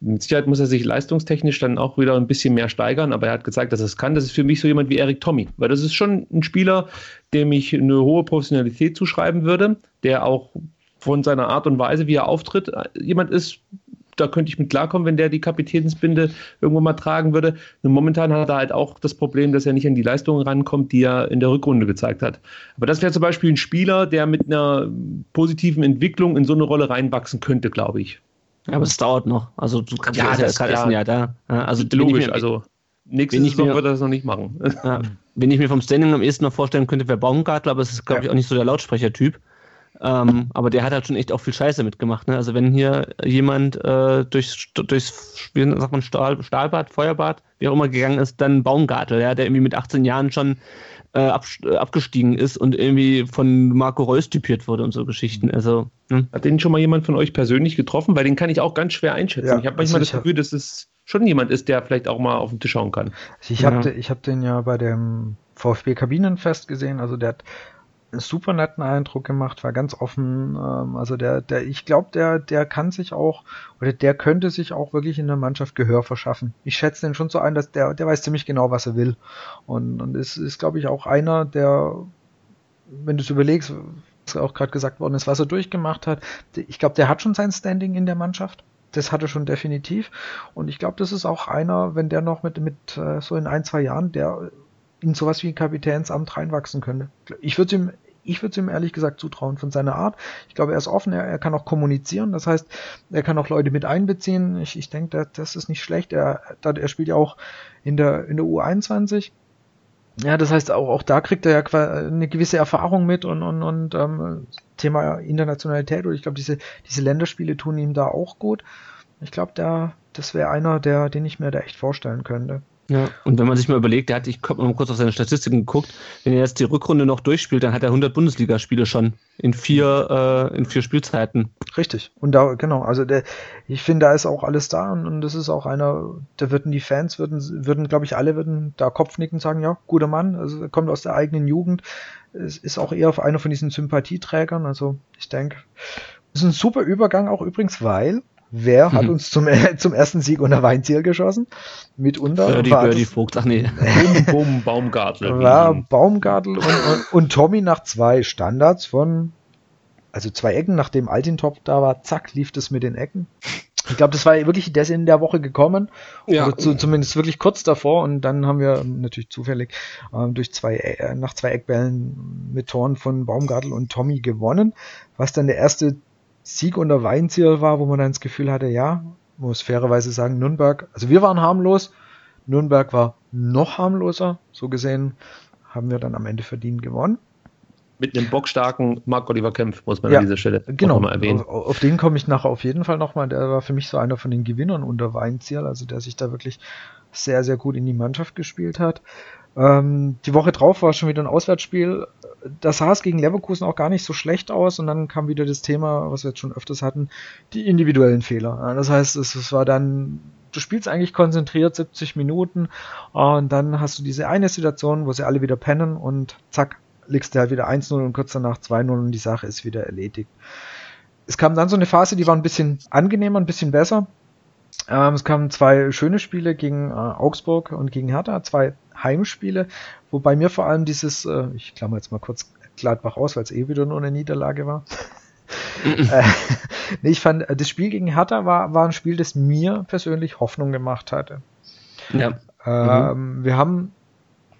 Mit Sicherheit muss er sich leistungstechnisch dann auch wieder ein bisschen mehr steigern, aber er hat gezeigt, dass er es kann. Das ist für mich so jemand wie Erik Tommy, weil das ist schon ein Spieler, dem ich eine hohe Professionalität zuschreiben würde, der auch von seiner Art und Weise, wie er auftritt, jemand ist, da könnte ich mit klarkommen, wenn der die Kapitänsbinde irgendwo mal tragen würde. Nur momentan hat er halt auch das Problem, dass er nicht an die Leistungen rankommt, die er in der Rückrunde gezeigt hat. Aber das wäre zum Beispiel ein Spieler, der mit einer positiven Entwicklung in so eine Rolle reinwachsen könnte, glaube ich.
Ja, aber es dauert noch. Also du kannst ja,
das
ja,
erst ein Jahr da. Also logisch, mir, also nächste Saison mir, wird er das noch nicht machen.
Ja, wenn ich mir vom Standing am ehesten noch vorstellen könnte, wäre Baumgartler, aber es ist, glaube ich, auch nicht so der Lautsprechertyp. Ähm, aber der hat halt schon echt auch viel Scheiße mitgemacht. Ne? Also wenn hier jemand äh, durchs, durchs wie sagt man, Stahl, Stahlbad, Feuerbad, wie auch immer gegangen ist, dann Baumgartel, ja, der irgendwie mit 18 Jahren schon äh, ab, abgestiegen ist und irgendwie von Marco Reus typiert wurde und so Geschichten. Also,
hm? Hat den schon mal jemand von euch persönlich getroffen? Weil den kann ich auch ganz schwer einschätzen. Ja, ich habe manchmal das Gefühl, dass es schon jemand ist, der vielleicht auch mal auf den Tisch schauen kann.
Also ich habe ja. hab den ja bei dem VfB-Kabinenfest gesehen. Also der hat super netten Eindruck gemacht, war ganz offen. Ähm, also der, der, ich glaube, der, der kann sich auch oder der könnte sich auch wirklich in der Mannschaft Gehör verschaffen. Ich schätze den schon so ein, dass der, der weiß ziemlich genau, was er will. Und, und ist, ist glaube ich, auch einer, der, wenn du es überlegst, was auch gerade gesagt worden ist, was er durchgemacht hat, ich glaube, der hat schon sein Standing in der Mannschaft. Das hat er schon definitiv. Und ich glaube, das ist auch einer, wenn der noch mit, mit äh, so in ein, zwei Jahren, der in sowas wie ein Kapitänsamt reinwachsen könnte. Ich würde ihm, ich würde ihm ehrlich gesagt zutrauen von seiner Art. Ich glaube, er ist offen, er, er kann auch kommunizieren. Das heißt, er kann auch Leute mit einbeziehen. Ich, ich denke, das ist nicht schlecht. Er, er spielt ja auch in der, in der U21. Ja, das heißt, auch, auch da kriegt er ja eine gewisse Erfahrung mit und, und, und ähm, Thema Internationalität oder ich glaube, diese, diese Länderspiele tun ihm da auch gut. Ich glaube, da, das wäre einer, der, den ich mir da echt vorstellen könnte.
Ja, und wenn man sich mal überlegt, der hat, ich habe mal kurz auf seine Statistiken geguckt, wenn er jetzt die Rückrunde noch durchspielt, dann hat er 100 Bundesligaspiele schon in vier, äh, in vier Spielzeiten.
Richtig. Und da, genau, also der, ich finde, da ist auch alles da und, und das ist auch einer, da würden die Fans, würden, würden, glaube ich, alle würden da Kopfnicken sagen, ja, guter Mann, also er kommt aus der eigenen Jugend, es ist auch eher einer von diesen Sympathieträgern, also ich denke, ist ein super Übergang auch übrigens, weil Wer hat mhm. uns zum, äh, [LAUGHS] zum ersten Sieg unter Weinziel geschossen? Mitunter.
Birdie, war Birdie Vogt, ach nee. [LAUGHS]
Bum, Bum, Baumgartel.
War Baumgartel und, und, und Tommy nach zwei Standards von, also zwei Ecken, nachdem Altintop da war, zack, lief das mit den Ecken. Ich glaube, das war wirklich der ist in der Woche gekommen.
Ja.
Oder zu, zumindest wirklich kurz davor. Und dann haben wir ähm, natürlich zufällig ähm, durch zwei, äh, nach zwei Eckbällen mit Toren von Baumgartel und Tommy gewonnen. Was dann der erste Sieg unter Weinziel war, wo man dann das Gefühl hatte, ja, muss fairerweise sagen, Nürnberg, also wir waren harmlos, Nürnberg war noch harmloser. So gesehen haben wir dann am Ende verdient gewonnen.
Mit einem bockstarken Marc-Oliver Kempf, muss man
Ja,
an dieser Stelle
Genau,
auch mal erwähnen.
Auf, auf den komme ich nachher auf jeden Fall nochmal. Der war für mich so einer von den Gewinnern unter Weinziel, also der sich da wirklich sehr, sehr gut in die Mannschaft gespielt hat. Ähm, die Woche drauf war schon wieder ein Auswärtsspiel. Da sah es gegen Leverkusen auch gar nicht so schlecht aus und dann kam wieder das Thema, was wir jetzt schon öfters hatten, die individuellen Fehler. Das heißt, es, es war dann, du spielst eigentlich konzentriert 70 Minuten und dann hast du diese eine Situation, wo sie alle wieder pennen und zack, legst du halt wieder 1-0 und kurz danach 2-0 und die Sache ist wieder erledigt. Es kam dann so eine Phase, die war ein bisschen angenehmer, ein bisschen besser. Ähm, es kamen zwei schöne Spiele gegen äh, Augsburg und gegen Hertha, zwei Heimspiele, wobei mir vor allem dieses, äh, ich klammer jetzt mal kurz Gladbach aus, weil es eh wieder nur eine Niederlage war. [LAUGHS] äh, nee, ich fand, äh, das Spiel gegen Hertha war, war ein Spiel, das mir persönlich Hoffnung gemacht hatte.
Ja.
Ähm, Wir haben,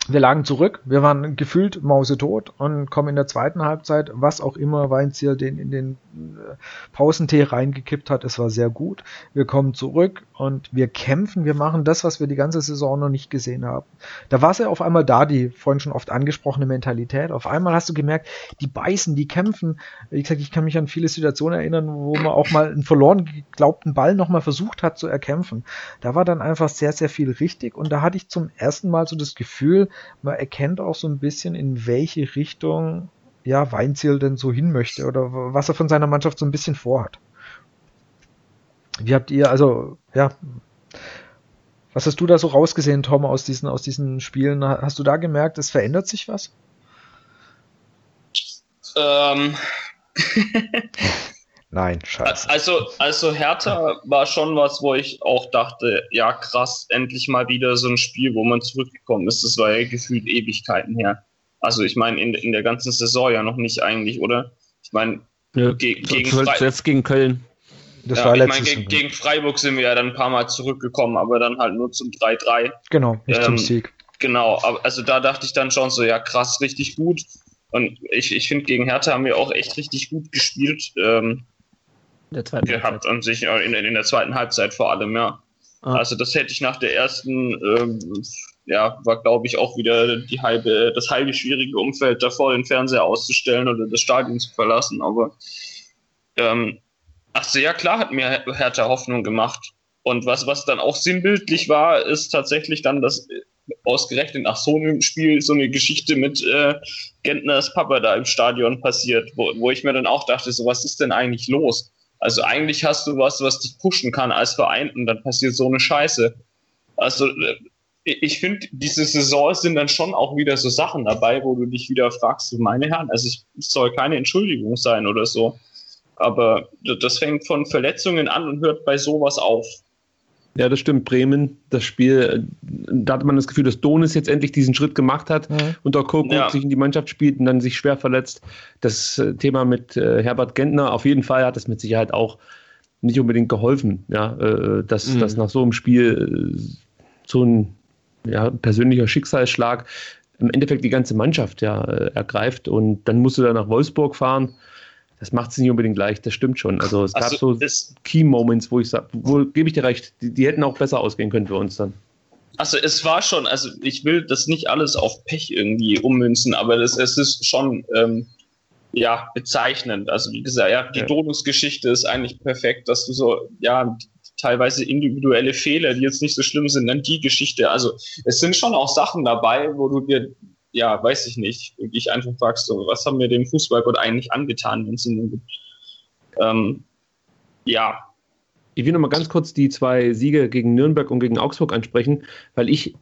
wir lagen zurück, wir waren gefühlt mausetot und kommen in der zweiten Halbzeit, was auch immer Weinziel den in den äh, Pausentee reingekippt hat, es war sehr gut. Wir kommen zurück und wir kämpfen, wir machen das, was wir die ganze Saison noch nicht gesehen haben. Da war es ja auf einmal da, die vorhin schon oft angesprochene Mentalität. Auf einmal hast du gemerkt, die beißen, die kämpfen. Wie gesagt, ich kann mich an viele Situationen erinnern, wo man auch mal einen verloren geglaubten Ball nochmal versucht hat zu erkämpfen. Da war dann einfach sehr, sehr viel richtig und da hatte ich zum ersten Mal so das Gefühl, man erkennt auch so ein bisschen, in welche Richtung ja, Weinziel denn so hin möchte oder was er von seiner Mannschaft so ein bisschen vorhat. Wie habt ihr, also, ja, was hast du da so rausgesehen, Tom, aus diesen, aus diesen Spielen? Hast du da gemerkt, es verändert sich was?
Ähm, [LAUGHS]
Nein, scheiße.
also, also Hertha war schon was, wo ich auch dachte, ja krass, endlich mal wieder so ein Spiel, wo man zurückgekommen ist. Das war ja gefühlt Ewigkeiten her. Also ich meine, in, in der ganzen Saison ja noch nicht eigentlich, oder? Ich meine,
ja.
ge gegen,
zuletzt
Frei
gegen Köln.
Das
ja,
war
ich meine,
letztes
gegen, Freiburg sind wir ja dann ein paar Mal zurückgekommen, aber dann halt nur zum 3-3.
Genau, nicht zum
ähm,
Sieg.
Genau, aber also da dachte ich dann schon so, ja krass, richtig gut. Und ich, ich finde, gegen Hertha haben wir auch echt richtig gut gespielt. Ähm,
Der zweite
gehabt an sich äh, in, in der zweiten Halbzeit vor allem, ja.
Ah.
Also das hätte ich nach der ersten, ähm, ja, war glaube ich auch wieder die halbe, das halbe schwierige Umfeld davor, den Fernseher auszustellen oder das Stadion zu verlassen. Aber ähm, ach so, ja klar hat mir Hertha Hoffnung gemacht. Und was, was dann auch sinnbildlich war, ist tatsächlich dann, dass ausgerechnet nach so einem Spiel so eine Geschichte mit äh, Gentners Papa da im Stadion passiert, wo, wo ich mir dann auch dachte, so was ist denn eigentlich los? Also eigentlich hast du was, was dich pushen kann als Verein und dann passiert so eine Scheiße. Also äh, ich finde, diese Saison sind dann schon auch wieder so Sachen dabei, wo du dich wieder fragst, meine Herren, also es soll keine Entschuldigung sein oder so. Aber das fängt von Verletzungen an und hört bei sowas auf.
Ja, das stimmt. Bremen, das Spiel, äh, da hatte man das Gefühl, dass Donis jetzt endlich diesen Schritt gemacht hat
Mhm.
und Okoko
Ja.
sich in die Mannschaft spielt und dann sich schwer verletzt. Das äh, Thema mit äh, Herbert Gentner, auf jeden Fall hat es mit Sicherheit auch nicht unbedingt geholfen, ja, äh, dass,
Mhm.
dass nach so einem Spiel äh, so ein ja, persönlicher Schicksalsschlag im Endeffekt die ganze Mannschaft ja, äh, ergreift und dann musst du da nach Wolfsburg fahren. Das macht es nicht unbedingt leicht, das stimmt schon. Also es gab
Also
so
es,
Key Moments, wo ich sage, wo gebe ich dir recht, die, die hätten auch besser ausgehen können für uns dann.
also es war schon, also ich will das nicht alles auf Pech irgendwie ummünzen, aber das, es ist schon ähm, ja bezeichnend. Also wie gesagt, ja, die
Ja.
Donus-Geschichte ist eigentlich perfekt, dass du so, ja, teilweise individuelle Fehler, die jetzt nicht so schlimm sind, dann die Geschichte. Also es sind schon auch Sachen dabei, wo du dir, ja, weiß ich nicht, wirklich einfach fragst, so, was haben wir dem Fußballgott eigentlich angetan, wenn es ihn gibt. Ähm, ja,
Ich will noch mal ganz kurz die zwei Siege gegen Nürnberg und gegen Augsburg ansprechen, weil ich,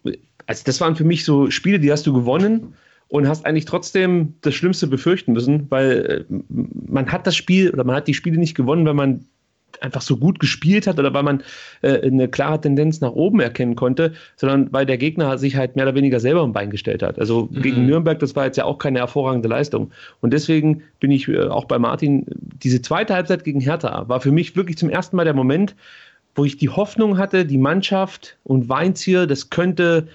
also das waren für mich so Spiele, die hast du gewonnen und hast eigentlich trotzdem das Schlimmste befürchten müssen, weil äh, man hat das Spiel oder man hat die Spiele nicht gewonnen, weil man einfach so gut gespielt hat oder weil man äh, eine klare Tendenz nach oben erkennen konnte, sondern weil der Gegner sich halt mehr oder weniger selber im Bein gestellt hat. Also
Mhm.
gegen Nürnberg, das war jetzt ja auch keine hervorragende Leistung. Und deswegen bin ich äh, auch bei Martin, diese zweite Halbzeit gegen Hertha war für mich wirklich zum ersten Mal der Moment, wo ich die Hoffnung hatte, die Mannschaft und Weinziel, das könnte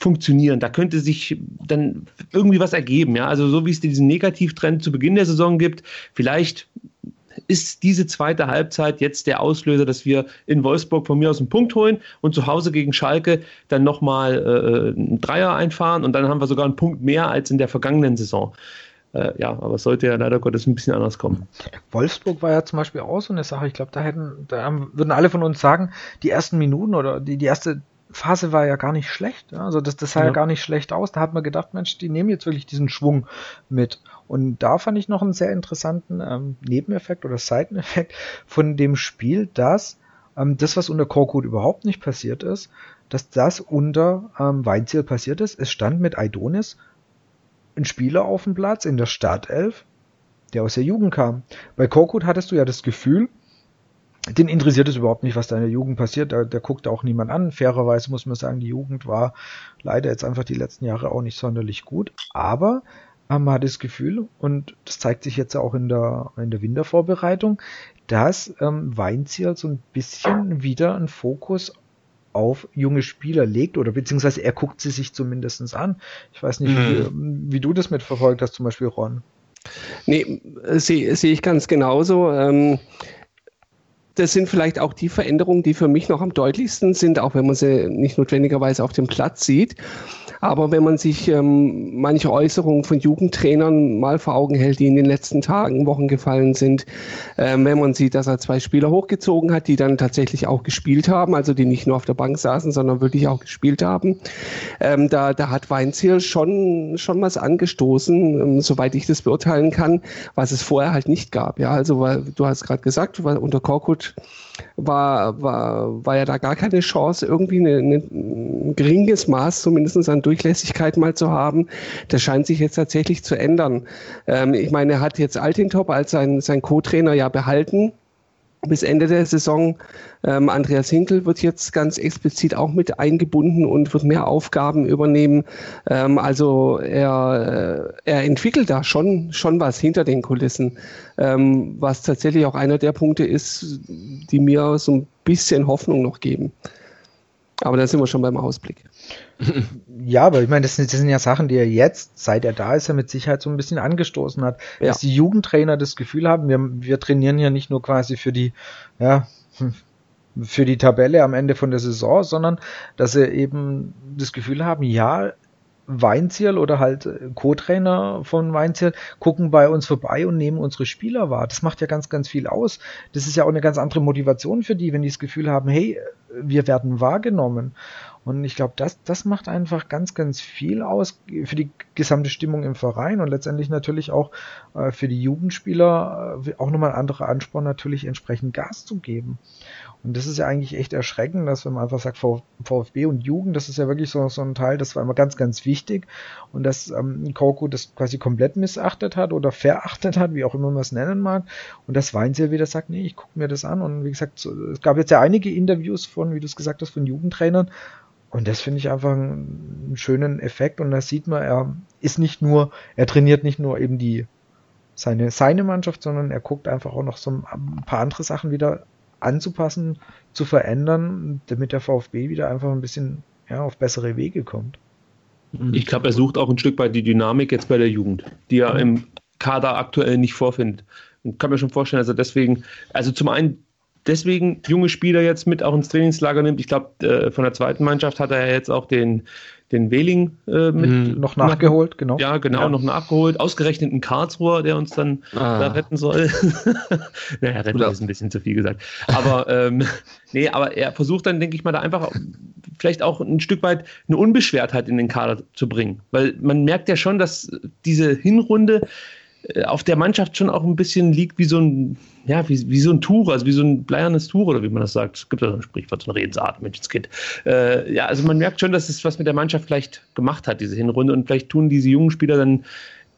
funktionieren. Da könnte sich dann irgendwie was ergeben. Ja? Also so wie es diesen Negativtrend zu Beginn der Saison gibt, vielleicht ist diese zweite Halbzeit jetzt der Auslöser, dass wir in Wolfsburg von mir aus einen Punkt holen und zu Hause gegen Schalke dann nochmal äh, einen Dreier einfahren und dann haben wir sogar einen Punkt mehr als in der vergangenen Saison. Äh, ja, aber es sollte ja leider Gottes ein bisschen anders kommen.
Wolfsburg war ja zum Beispiel auch so eine Sache. Ich glaube, da hätten, da würden alle von uns sagen, die ersten Minuten oder die, die erste Phase war ja gar nicht schlecht. Also das, das sah ja. ja. gar nicht schlecht aus. Da hat man gedacht, Mensch, die nehmen jetzt wirklich diesen Schwung mit. Und da fand ich noch einen sehr interessanten ähm, Nebeneffekt oder Seiteneffekt von dem Spiel, dass ähm, das, was unter Korkut überhaupt nicht passiert ist, dass das unter ähm, Weinziel passiert ist. Es stand mit Aidonis ein Spieler auf dem Platz in der Startelf, der aus der Jugend kam. Bei Korkut hattest du ja das Gefühl, den interessiert es überhaupt nicht, was da in der Jugend passiert. Da, der guckt auch niemand an. Fairerweise muss man sagen, die Jugend war leider jetzt einfach die letzten Jahre auch nicht sonderlich gut. Aber ähm, man hat das Gefühl, und das zeigt sich jetzt auch in der, in der Wintervorbereitung, dass ähm, Weinziel so ein bisschen wieder einen Fokus auf junge Spieler legt oder beziehungsweise er guckt sie sich zumindest an. Ich weiß nicht, mhm. wie, wie, du das mitverfolgt hast, zum Beispiel Ron.
Nee, sehe seh ich ganz genauso. Ähm, das sind vielleicht auch die Veränderungen, die für mich noch am deutlichsten sind, auch wenn man sie nicht notwendigerweise auf dem Platz sieht. Aber wenn man sich ähm, manche Äußerungen von Jugendtrainern mal vor Augen hält, die in den letzten Tagen, Wochen gefallen sind, ähm, wenn man sieht, dass er zwei Spieler hochgezogen hat, die dann tatsächlich auch gespielt haben, also die nicht nur auf der Bank saßen, sondern wirklich auch gespielt haben, ähm, da, da hat Weinziel schon, schon was angestoßen, ähm, soweit ich das beurteilen kann, was es vorher halt nicht gab. Ja, also weil, du hast gerade gesagt, unter Korkut war, war, war ja da gar keine Chance, irgendwie eine, eine, ein geringes Maß zumindest an Durchlässigkeit mal zu haben. Das scheint sich jetzt tatsächlich zu ändern. Ähm, ich meine, er hat jetzt Altintop als sein, sein Co-Trainer ja behalten bis Ende der Saison. Ähm, Andreas Hinkel wird jetzt ganz explizit auch mit eingebunden und wird mehr Aufgaben übernehmen. Ähm, also er, äh, er entwickelt da schon, schon was hinter den Kulissen, ähm, was tatsächlich auch einer der Punkte ist, die mir so ein bisschen Hoffnung noch geben. Aber da sind wir schon beim Ausblick. [LAUGHS]
Ja, aber ich meine, das sind, das sind, ja Sachen, die er jetzt, seit er da ist, ja mit Sicherheit so ein bisschen angestoßen hat. Ja. Dass die Jugendtrainer das Gefühl haben, wir, wir trainieren ja nicht nur quasi für die, ja, [LAUGHS] für die Tabelle am Ende von der Saison, sondern dass sie eben das Gefühl haben, ja, Weinziel oder halt Co-Trainer von Weinziel gucken bei uns vorbei und nehmen unsere Spieler wahr. Das macht ja ganz, ganz viel aus. Das ist ja auch eine ganz andere Motivation für die, wenn die das Gefühl haben, hey, wir werden wahrgenommen. Und ich glaube, das, das macht einfach ganz, ganz viel aus für die gesamte Stimmung im Verein und letztendlich natürlich auch äh, für die Jugendspieler äh, auch nochmal ein anderer Ansporn, natürlich entsprechend Gas zu geben. Und das ist ja eigentlich echt erschreckend, dass wenn man einfach sagt, VfB und Jugend, das ist ja wirklich so, so ein Teil, das war immer ganz, ganz wichtig. Und dass ähm, Koko das quasi komplett missachtet hat oder verachtet hat, wie auch immer man es nennen mag. Und das Weinzel wieder sagt, nee, ich gucke mir das an. Und wie gesagt, es gab jetzt ja einige Interviews von, wie du es gesagt hast, von Jugendtrainern, und das finde ich einfach einen schönen Effekt. Und da sieht man, er ist nicht nur, er trainiert nicht nur eben die, seine, seine Mannschaft, sondern er guckt einfach auch noch so ein paar andere Sachen wieder anzupassen, zu verändern, damit der VfB wieder einfach ein bisschen ja, auf bessere Wege kommt.
Ich glaube, er sucht auch ein Stück weit die Dynamik jetzt bei der Jugend, die er im Kader aktuell nicht vorfindet. Ich kann mir schon vorstellen, also deswegen, also zum einen deswegen junge Spieler jetzt mit auch ins Trainingslager nimmt. Ich glaube, äh, von der zweiten Mannschaft hat er jetzt auch den, den Wehling äh, mit
mhm, noch nachgeholt, nach,
genau. Ja, genau, ja. noch nachgeholt. Ausgerechnet ein Karlsruher, der uns dann ah. da retten soll. [LAUGHS] naja, retten Oder. ist ein bisschen zu viel gesagt. Aber ähm, [LAUGHS] nee, aber er versucht dann, denke ich mal, da einfach vielleicht auch ein Stück weit eine Unbeschwertheit in den Kader zu bringen. Weil man merkt ja schon, dass diese Hinrunde auf der Mannschaft schon auch ein bisschen liegt wie so ein, ja, wie, wie so ein Tuch, also wie so ein bleiernes Tuch oder wie man das sagt. Es gibt ja so ein Sprichwort, so eine Redensart, Menschenskind. Äh, ja, also man merkt schon, dass es was mit der Mannschaft vielleicht gemacht hat, diese Hinrunde. Und vielleicht tun diese jungen Spieler dann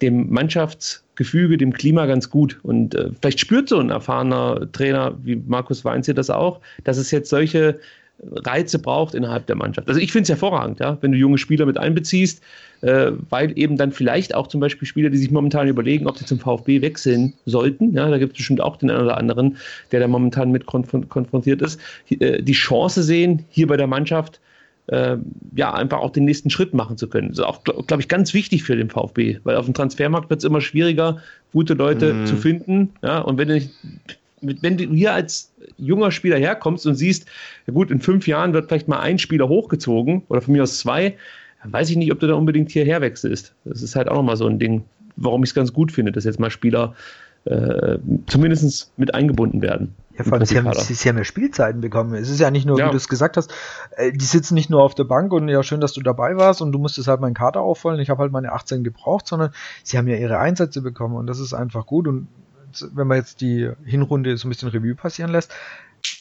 dem Mannschaftsgefüge, dem Klima ganz gut. Und äh, vielleicht spürt so ein erfahrener Trainer wie Markus Weinz das auch, dass es jetzt solche Reize braucht innerhalb der Mannschaft. Also ich finde es hervorragend, ja, wenn du junge Spieler mit einbeziehst, äh, weil eben dann vielleicht auch zum Beispiel Spieler, die sich momentan überlegen, ob sie zum VfB wechseln sollten, ja, da gibt es bestimmt auch den einen oder anderen, der da momentan mit konf konfrontiert ist, äh, die Chance sehen, hier bei der Mannschaft äh, ja, einfach auch den nächsten Schritt machen zu können. Das ist auch, glaube ich, ganz wichtig für den VfB, weil auf dem Transfermarkt wird es immer schwieriger, gute Leute mm. zu finden. Ja, und wenn du, wenn du hier als junger Spieler herkommst und siehst, ja gut, in fünf Jahren wird vielleicht mal ein Spieler hochgezogen oder von mir aus zwei, dann weiß ich nicht, ob du da unbedingt hierher wechselst. Das ist halt auch nochmal so ein Ding, warum ich es ganz gut finde, dass jetzt mal Spieler äh, zumindest mit eingebunden werden.
Ja, vor allem, sie haben, sie, haben ja Spielzeiten bekommen. Es ist ja nicht nur, ja. wie du es gesagt hast, äh, die sitzen nicht nur auf der Bank und ja, schön, dass du dabei warst und du musstest halt meinen Kader auffallen. Ich habe halt meine 18 gebraucht, sondern sie haben ja ihre Einsätze bekommen und das ist einfach gut. Und wenn man jetzt die Hinrunde so ein bisschen Revue passieren lässt,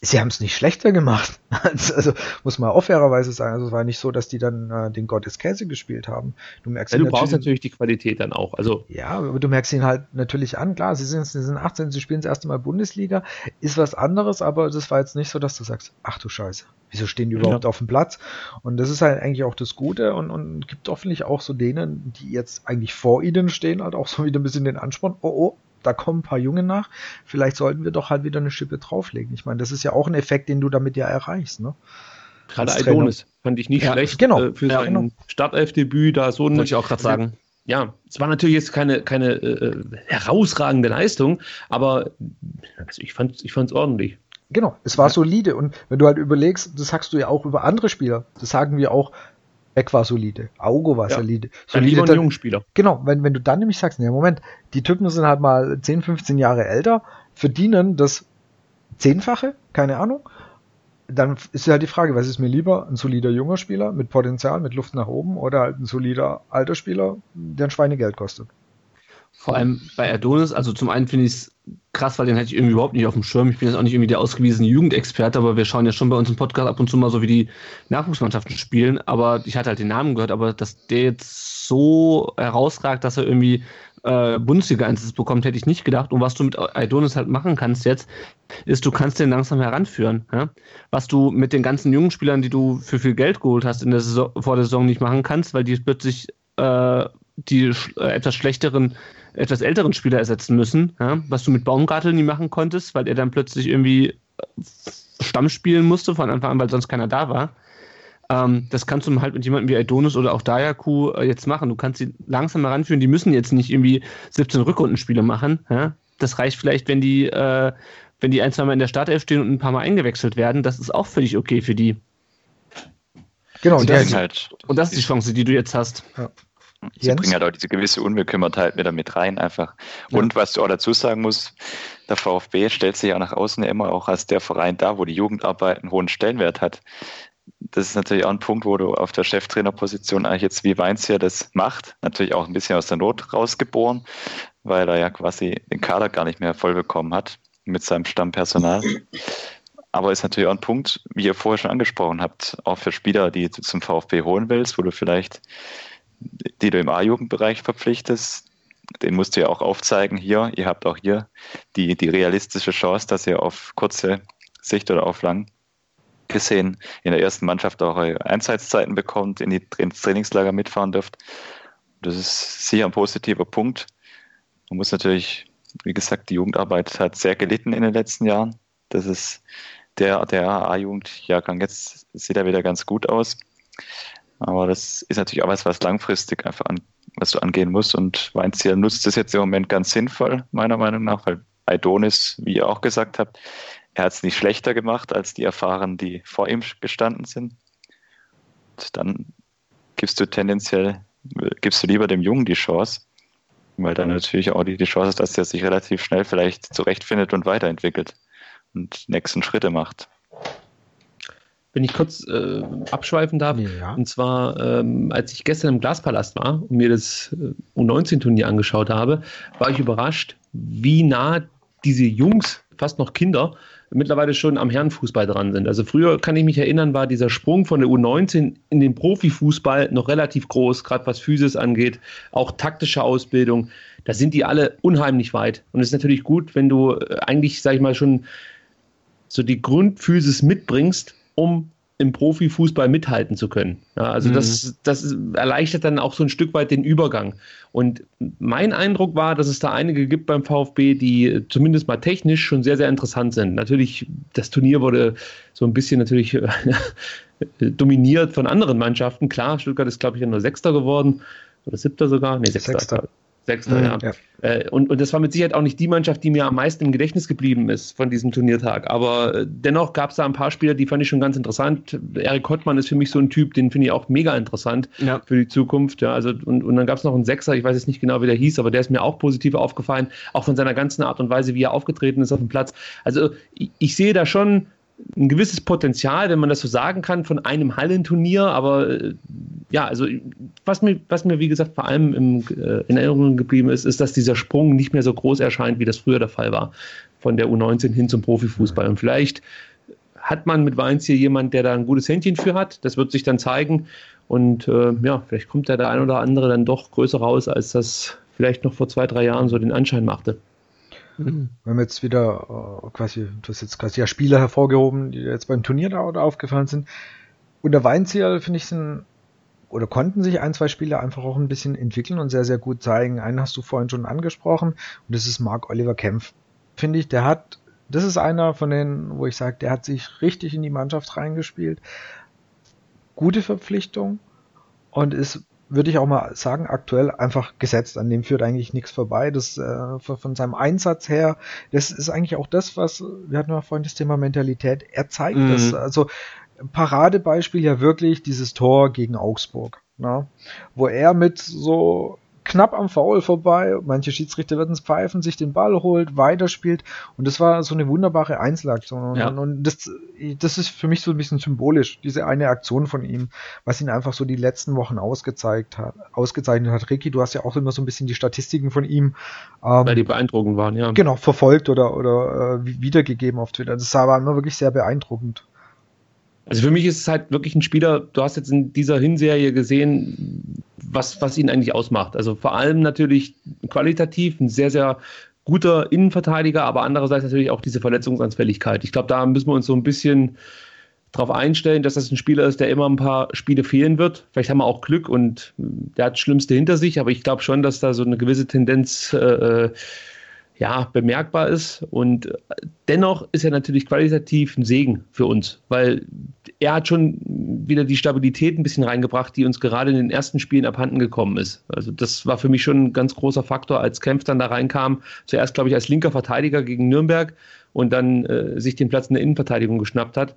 sie haben es nicht schlechter gemacht. [LAUGHS] Also muss man auch fairerweise sagen. Also es war nicht so, dass die dann äh, den Gott des Käse gespielt haben.
Du merkst ja, du brauchst natürlich die Qualität dann auch. Also
ja, aber du merkst ihn halt natürlich an. Klar, sie sind, sie sind 18, sie spielen das erste Mal Bundesliga, ist was anderes, aber das war jetzt nicht so, dass du sagst, ach du Scheiße, wieso stehen die überhaupt ja. auf dem Platz? Und das ist halt eigentlich auch das Gute und, und gibt hoffentlich auch so denen, die jetzt eigentlich vor ihnen stehen, halt auch so wieder ein bisschen den Ansporn, oh oh, da kommen ein paar Junge nach, vielleicht sollten wir doch halt wieder eine Schippe drauflegen. Ich meine, das ist ja auch ein Effekt, den du damit ja erreichst. Ne?
Gerade Aidonis fand ich nicht ja, schlecht
genau,
äh, für ja, sein genau. Startelfdebüt. Da so
Wollte ich auch gerade sagen.
Ja, es war natürlich jetzt keine, keine äh, herausragende Leistung, aber also ich fand es ich ordentlich.
Genau, es war solide. Und wenn du halt überlegst, das sagst du ja auch über andere Spieler, das sagen wir auch Beck war solide, Augo war ja. solide. solide
ein junger Spieler.
Genau, wenn, wenn du dann nämlich sagst, nee, Moment, die Typen sind halt mal 10, 15 Jahre älter, verdienen das Zehnfache, keine Ahnung, dann ist halt die Frage, was ist mir lieber? Ein solider junger Spieler mit Potenzial, mit Luft nach oben oder halt ein solider alter Spieler, der ein Schweinegeld kostet?
Vor allem bei Adonis, also zum einen finde ich es krass, weil den hätte ich irgendwie überhaupt nicht auf dem Schirm. Ich bin jetzt auch nicht irgendwie der ausgewiesene Jugendexperte, aber wir schauen ja schon bei uns im Podcast ab und zu mal so, wie die Nachwuchsmannschaften spielen. Aber ich hatte halt den Namen gehört, aber dass der jetzt so herausragt, dass er irgendwie äh, Bundesliga-Einsatz bekommt, hätte ich nicht gedacht. Und was du mit Adonis halt machen kannst jetzt, ist, du kannst den langsam heranführen. Ja? Was du mit den ganzen jungen Spielern, die du für viel Geld geholt hast in der Saison, vor der Saison nicht machen kannst, weil die plötzlich äh, die äh, etwas schlechteren etwas älteren Spieler ersetzen müssen, ja, was du mit Baumgartel nie machen konntest, weil er dann plötzlich irgendwie äh, Stamm spielen musste von Anfang an, weil sonst keiner da war. Ähm, das kannst du halt mit jemandem wie Adonis oder auch Dayaku äh, jetzt machen. Du kannst sie langsam heranführen. Die müssen jetzt nicht irgendwie 17 Rückrundenspiele machen. Ja? Das reicht vielleicht, wenn die, äh, wenn die ein, zwei Mal in der Startelf stehen und ein paar Mal eingewechselt werden. Das ist auch völlig okay für die.
Genau, und das, halt,
und das ist die Chance, die du jetzt hast. Ja.
Sie Jens? bringen halt auch diese gewisse Unbekümmertheit wieder mit rein einfach. Und ja. was du auch dazu sagen musst, der VfB stellt sich ja nach außen immer auch als der Verein da, wo die Jugendarbeit einen hohen Stellenwert hat. Das ist natürlich auch ein Punkt, wo du auf der Cheftrainerposition eigentlich jetzt wie Weinz hier das macht. Natürlich auch ein bisschen aus der Not rausgeboren, weil er ja quasi den Kader gar nicht mehr voll bekommen hat mit seinem Stammpersonal. Aber ist natürlich auch ein Punkt, wie ihr vorher schon angesprochen habt, auch für Spieler, die du zum VfB holen willst, wo du vielleicht die du im A-Jugendbereich verpflichtest, den musst du ja auch aufzeigen hier. Ihr habt auch hier die, die realistische Chance, dass ihr auf kurze Sicht oder auf lang gesehen in der ersten Mannschaft auch eure Einsatzzeiten bekommt, in die, ins Trainingslager mitfahren dürft. Das ist sicher ein positiver Punkt. Man muss natürlich, wie gesagt, die Jugendarbeit hat sehr gelitten in den letzten Jahren. Das ist der, der A-Jugendjahrgang jetzt sieht er wieder ganz gut aus. Aber das ist natürlich auch was, was langfristig einfach an, was du angehen musst. Und Weinziel nutzt das jetzt im Moment ganz sinnvoll, meiner Meinung nach, weil Aidonis, wie ihr auch gesagt habt, er hat es nicht schlechter gemacht als die Erfahrenen, die vor ihm gestanden sind. Und dann gibst du tendenziell, gibst du lieber dem Jungen die Chance, weil dann natürlich auch die, die Chance ist, dass er sich relativ schnell vielleicht zurechtfindet und weiterentwickelt und nächsten Schritte macht
wenn ich kurz äh, abschweifen darf. Ja. Und zwar, ähm, als ich gestern im Glaspalast war und mir das äh, U19-Turnier angeschaut habe, war ich überrascht, wie nah diese Jungs, fast noch Kinder, mittlerweile schon am Herrenfußball dran sind. Also früher kann ich mich erinnern, war dieser Sprung von der U19 in den Profifußball noch relativ groß, gerade was Physis angeht, auch taktische Ausbildung. Da sind die alle unheimlich weit. Und es ist natürlich gut, wenn du äh, eigentlich, sag ich mal, schon so die Grundphysis mitbringst, um im Profifußball mithalten zu können. Ja, also mhm. das, das erleichtert dann auch so ein Stück weit den Übergang. Und mein Eindruck war, dass es da einige gibt beim VfB, die zumindest mal technisch schon sehr, sehr interessant sind. Natürlich, das Turnier wurde so ein bisschen natürlich [LAUGHS] dominiert von anderen Mannschaften. Klar, Stuttgart ist, glaube ich, nur Sechster geworden oder Siebter sogar. Nee, Sechster. Sechster. Sechster, mhm, ja. ja. Äh, und, und das war mit Sicherheit auch nicht die Mannschaft, die mir am meisten im Gedächtnis geblieben ist von diesem Turniertag. Aber äh, dennoch gab es da ein paar Spieler, die fand ich schon ganz interessant. Erik Hottmann ist für mich so ein Typ, den finde ich auch mega interessant ja. für die Zukunft. Ja, also, und, und dann gab es noch einen Sechser, ich weiß jetzt nicht genau, wie der hieß, aber der ist mir auch positiv aufgefallen, auch von seiner ganzen Art und Weise, wie er aufgetreten ist auf dem Platz. Also ich, ich sehe da schon ein gewisses Potenzial, wenn man das so sagen kann, von einem Hallenturnier. Aber äh, ja, also was mir, was mir wie gesagt vor allem im, äh, in Erinnerung geblieben ist, ist, dass dieser Sprung nicht mehr so groß erscheint, wie das früher der Fall war, von der U19 hin zum Profifußball. Und vielleicht hat man mit Weinz hier jemand, der da ein gutes Händchen für hat. Das wird sich dann zeigen. Und äh, ja, vielleicht kommt da der ein oder andere dann doch größer raus, als das vielleicht noch vor zwei, drei Jahren so den Anschein machte.
Mhm. Wir haben jetzt wieder äh, quasi, du hast jetzt quasi ja Spieler hervorgehoben, die jetzt beim Turnier da oder aufgefallen sind. Unter Weinzierl, finde ich, sind oder konnten sich ein, zwei Spieler einfach auch ein bisschen entwickeln und sehr, sehr gut zeigen. Einen hast du vorhin schon angesprochen und das ist Marc Oliver Kempf. Finde ich, der hat, das ist einer von denen, wo ich sage, der hat sich richtig in die Mannschaft reingespielt. Gute Verpflichtung und ist würde ich auch mal sagen, aktuell einfach gesetzt. An dem führt eigentlich nichts vorbei. Das äh, von seinem Einsatz her, das ist eigentlich auch das, was wir hatten ja vorhin das Thema Mentalität. Er zeigt mhm. das. Also Paradebeispiel ja wirklich dieses Tor gegen Augsburg, ne? wo er mit so knapp am Foul vorbei. Manche Schiedsrichter werden es pfeifen, sich den Ball holt, weiterspielt. Und das war so eine wunderbare Einzelaktion. Ja. Und das, das ist für mich so ein bisschen symbolisch, diese eine Aktion von ihm, was ihn einfach so die letzten Wochen ausgezeigt hat, ausgezeichnet hat. Ricky, du hast ja auch immer so ein bisschen die Statistiken von ihm.
Ähm, Weil die beeindruckend waren, ja.
Genau, verfolgt oder, oder äh, wiedergegeben auf Twitter. Das war immer wirklich sehr beeindruckend.
Also für mich ist es halt wirklich ein Spieler, du hast jetzt in dieser Hinserie gesehen, was, was ihn eigentlich ausmacht. Also vor allem natürlich qualitativ ein sehr, sehr guter Innenverteidiger, aber andererseits natürlich auch diese Verletzungsanfälligkeit. Ich glaube, da müssen wir uns so ein bisschen darauf einstellen, dass das ein Spieler ist, der immer ein paar Spiele fehlen wird. Vielleicht haben wir auch Glück und der hat das Schlimmste hinter sich, aber ich glaube schon, dass da so eine gewisse Tendenz äh, äh ja, bemerkbar ist. Und dennoch ist er natürlich qualitativ ein Segen für uns, weil er hat schon wieder die Stabilität ein bisschen reingebracht, die uns gerade in den ersten Spielen abhanden gekommen ist. Also das war für mich schon ein ganz großer Faktor, als Kempf dann da reinkam. Zuerst, glaube ich, als linker Verteidiger gegen Nürnberg und dann äh, sich den Platz in der Innenverteidigung geschnappt hat.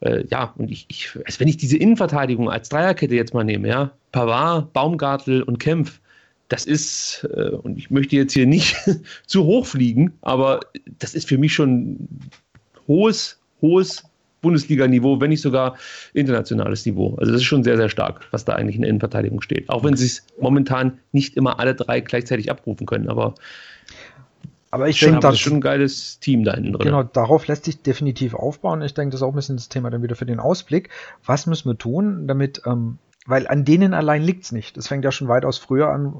Äh, ja, und ich, ich, also wenn ich diese Innenverteidigung als Dreierkette jetzt mal nehme, ja, Pavard, Baumgartel und Kempf, das ist, äh, und ich möchte jetzt hier nicht [LAUGHS] zu hoch fliegen, aber das ist für mich schon hohes, hohes Bundesliga-Niveau, wenn nicht sogar internationales Niveau. Also das ist schon sehr, sehr stark, was da eigentlich in der Innenverteidigung steht. Auch wenn sie es momentan nicht immer alle drei gleichzeitig abrufen können, aber
aber ich denke,
das ist schon ein geiles Team da innen
drin. Genau, darauf lässt sich definitiv aufbauen. Ich denke, das ist auch ein bisschen das Thema dann wieder für den Ausblick. Was müssen wir tun, damit ähm, weil an denen allein liegt's nicht. Das fängt ja schon weitaus früher an, äh,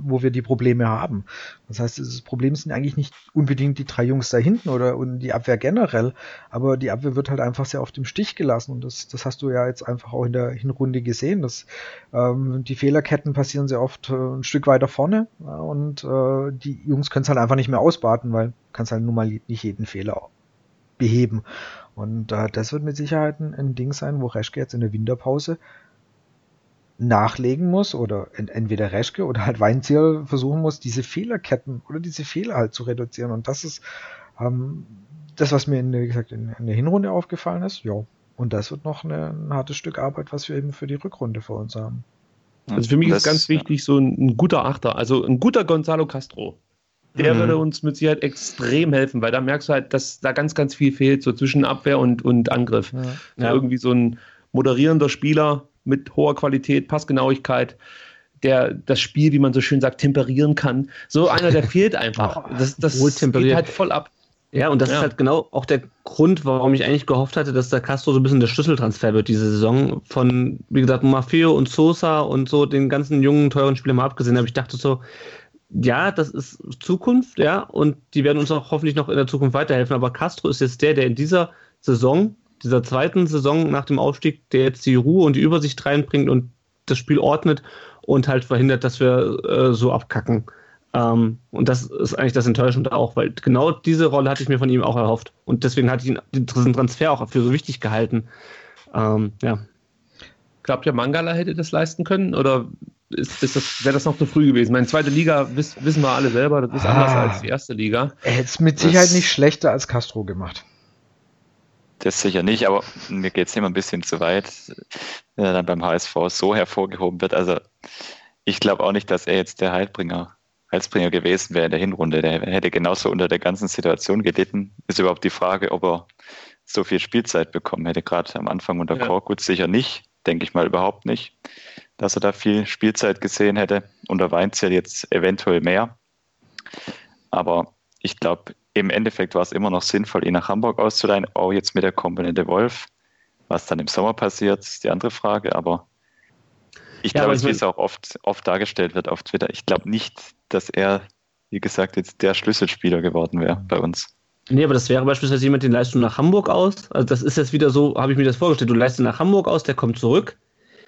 wo wir die Probleme haben. Das heißt, das Problem sind eigentlich nicht unbedingt die drei Jungs da hinten oder die Abwehr generell, aber die Abwehr wird halt einfach sehr oft im Stich gelassen und das, das hast du ja jetzt einfach auch in der Hinrunde gesehen. Dass, ähm, die Fehlerketten passieren sehr oft äh, ein Stück weiter vorne ja, und äh, die Jungs können es halt einfach nicht mehr ausbaden, weil kannst halt nun mal nicht jeden Fehler beheben. Und äh, das wird mit Sicherheit ein, ein Ding sein, wo Reschke jetzt in der Winterpause nachlegen muss oder entweder Reschke oder halt Weinzierl versuchen muss, diese Fehlerketten oder diese Fehler halt zu reduzieren. Und das ist ähm, das, was mir in, wie gesagt, in, in der Hinrunde aufgefallen ist. Ja. Und das wird noch eine, ein hartes Stück Arbeit, was wir eben für die Rückrunde vor uns haben.
Also für mich das, ist ganz wichtig, so ein, ein, guter Achter, also ein guter Gonzalo Castro. Der mhm. würde uns mit Sicherheit extrem helfen, weil da merkst du halt, dass da ganz, ganz viel fehlt, so zwischen Abwehr und, und Angriff. Ja. Ja. Irgendwie so ein moderierender Spieler, mit hoher Qualität, Passgenauigkeit, der das Spiel, wie man so schön sagt, temperieren kann. So einer, der [LAUGHS] fehlt einfach. Das, das
geht halt voll ab. Ja, und das ja. ist halt genau auch der Grund, warum ich eigentlich gehofft hatte, dass der Castro so ein bisschen der Schlüsseltransfer wird diese Saison. Von, wie gesagt, Maffeo und Sosa und so den ganzen jungen, teuren Spielern mal abgesehen habe. Ich dachte so, ja, das ist Zukunft, ja, und die werden uns auch hoffentlich noch in der Zukunft weiterhelfen. Aber Castro ist jetzt der, der in dieser Saison dieser zweiten Saison nach dem Aufstieg, der jetzt die Ruhe und die Übersicht reinbringt und das Spiel ordnet und halt verhindert, dass wir äh, so abkacken. Ähm, und das ist eigentlich das Enttäuschende auch, weil genau diese Rolle hatte ich mir von ihm auch erhofft. Und deswegen hatte ich ihn, diesen Transfer auch für so wichtig gehalten. Ähm, ja.
Glaubt ihr, Mangala hätte das leisten können? Oder ist, ist das, wäre das noch zu früh gewesen? Meine zweite Liga wiss, wissen wir alle selber, das ist ah, anders als die erste Liga.
Er hätte es mit Sicherheit das, nicht schlechter als Castro gemacht.
Das sicher nicht, aber mir geht es immer ein bisschen zu weit, wenn er dann beim HSV so hervorgehoben wird. Also ich glaube auch nicht, dass er jetzt der Heilbringer Heilsbringer gewesen wäre in der Hinrunde. Der hätte genauso unter der ganzen Situation gelitten. Ist überhaupt die Frage, ob er so viel Spielzeit bekommen hätte. Gerade am Anfang unter ja. Korkut sicher nicht, denke ich mal überhaupt nicht, dass er da viel Spielzeit gesehen hätte. Unter Weinzierl jetzt eventuell mehr. Aber ich glaube, im Endeffekt war es immer noch sinnvoll, ihn nach Hamburg auszuleihen, auch jetzt mit der Komponente Wolf. Was dann im Sommer passiert, ist die andere Frage, aber ich ja, glaube, wie es auch oft, oft dargestellt wird auf Twitter, ich glaube nicht, dass er, wie gesagt, jetzt der Schlüsselspieler geworden wäre bei uns.
Nee, aber das wäre beispielsweise jemand, den leistest du nach Hamburg aus. Also das ist jetzt wieder so, habe ich mir das vorgestellt. Du leistest nach Hamburg aus, der kommt zurück.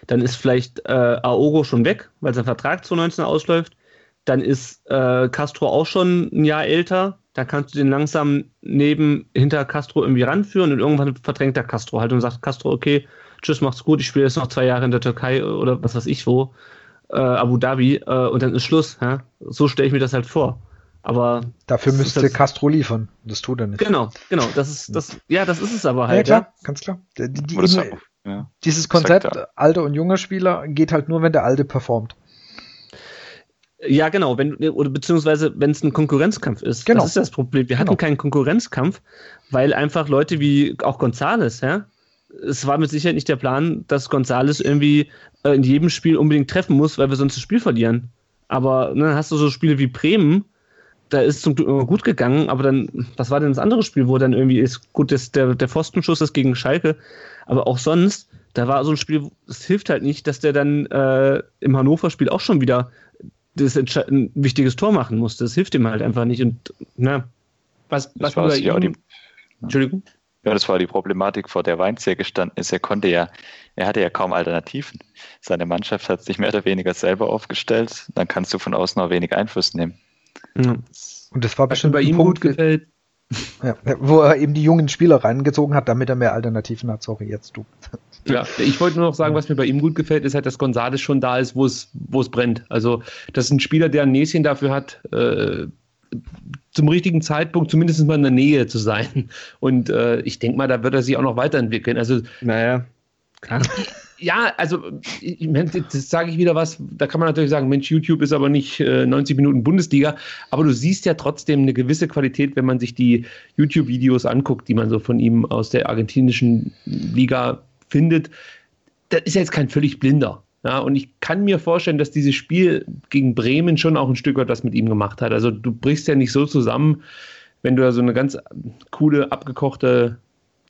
Dann ist vielleicht äh, Aogo schon weg, weil sein Vertrag 2019 ausläuft. Dann ist äh, Castro auch schon ein Jahr älter. Da kannst du den langsam neben hinter Castro irgendwie ranführen und irgendwann verdrängt der Castro halt und sagt Castro, okay, tschüss, macht's gut, ich spiele jetzt noch zwei Jahre in der Türkei oder was weiß ich wo äh, Abu Dhabi äh, und dann ist Schluss. Ja? So stelle ich mir das halt vor. Aber
dafür müsste das, Castro liefern. Das tut er nicht.
Genau, genau. Das ist das. Ja, das ist es aber halt. Ja
klar, ja. ganz klar. Die, die, die, ja. Dieses Konzept alter und junger Spieler geht halt nur, wenn der alte performt.
Ja, genau, wenn, oder beziehungsweise wenn es ein Konkurrenzkampf ist. Genau. Das ist das Problem. Wir hatten genau. keinen Konkurrenzkampf, weil einfach Leute wie auch Gonzales, ja, es war mit Sicherheit nicht der Plan, dass Gonzales irgendwie äh, in jedem Spiel unbedingt treffen muss, weil wir sonst das Spiel verlieren. Aber ne, dann hast du so Spiele wie Bremen, da ist zum Glück immer gut gegangen, aber dann, was war denn das andere Spiel, wo dann irgendwie ist, gut, das, der, der Pfostenschuss ist gegen Schalke, aber auch sonst, da war so ein Spiel, es hilft halt nicht, dass der dann äh, im Hannover-Spiel auch schon wieder das ein wichtiges Tor machen musste. Das hilft ihm halt einfach nicht. Und na,
was, was war ihm, die, Entschuldigung? Ja, das war die Problematik, vor der Weinz hier gestanden ist. Er konnte ja, er hatte ja kaum Alternativen. Seine Mannschaft hat sich mehr oder weniger selber aufgestellt. Dann kannst du von außen auch wenig Einfluss nehmen.
Ja. Und das war bestimmt bei ihm Punkt, gut gefällt. Ja, wo er eben die jungen Spieler reingezogen hat, damit er mehr Alternativen hat. Sorry, jetzt du.
Ja, ich wollte nur noch sagen, was mir bei ihm gut gefällt, ist halt, dass González schon da ist, wo es, wo es brennt. Also, das ist ein Spieler, der ein Näschen dafür hat, äh, zum richtigen Zeitpunkt zumindest mal in der Nähe zu sein. Und äh, ich denke mal, da wird er sich auch noch weiterentwickeln. Also,
naja, klar.
Ja, also ich, das sage ich wieder was, da kann man natürlich sagen, Mensch, YouTube ist aber nicht äh, 90 Minuten Bundesliga, aber du siehst ja trotzdem eine gewisse Qualität, wenn man sich die YouTube-Videos anguckt, die man so von ihm aus der argentinischen Liga findet. Das ist ja jetzt kein völlig blinder. Ja, und ich kann mir vorstellen, dass dieses Spiel gegen Bremen schon auch ein Stück weit was mit ihm gemacht hat. Also du brichst ja nicht so zusammen, wenn du da so eine ganz coole, abgekochte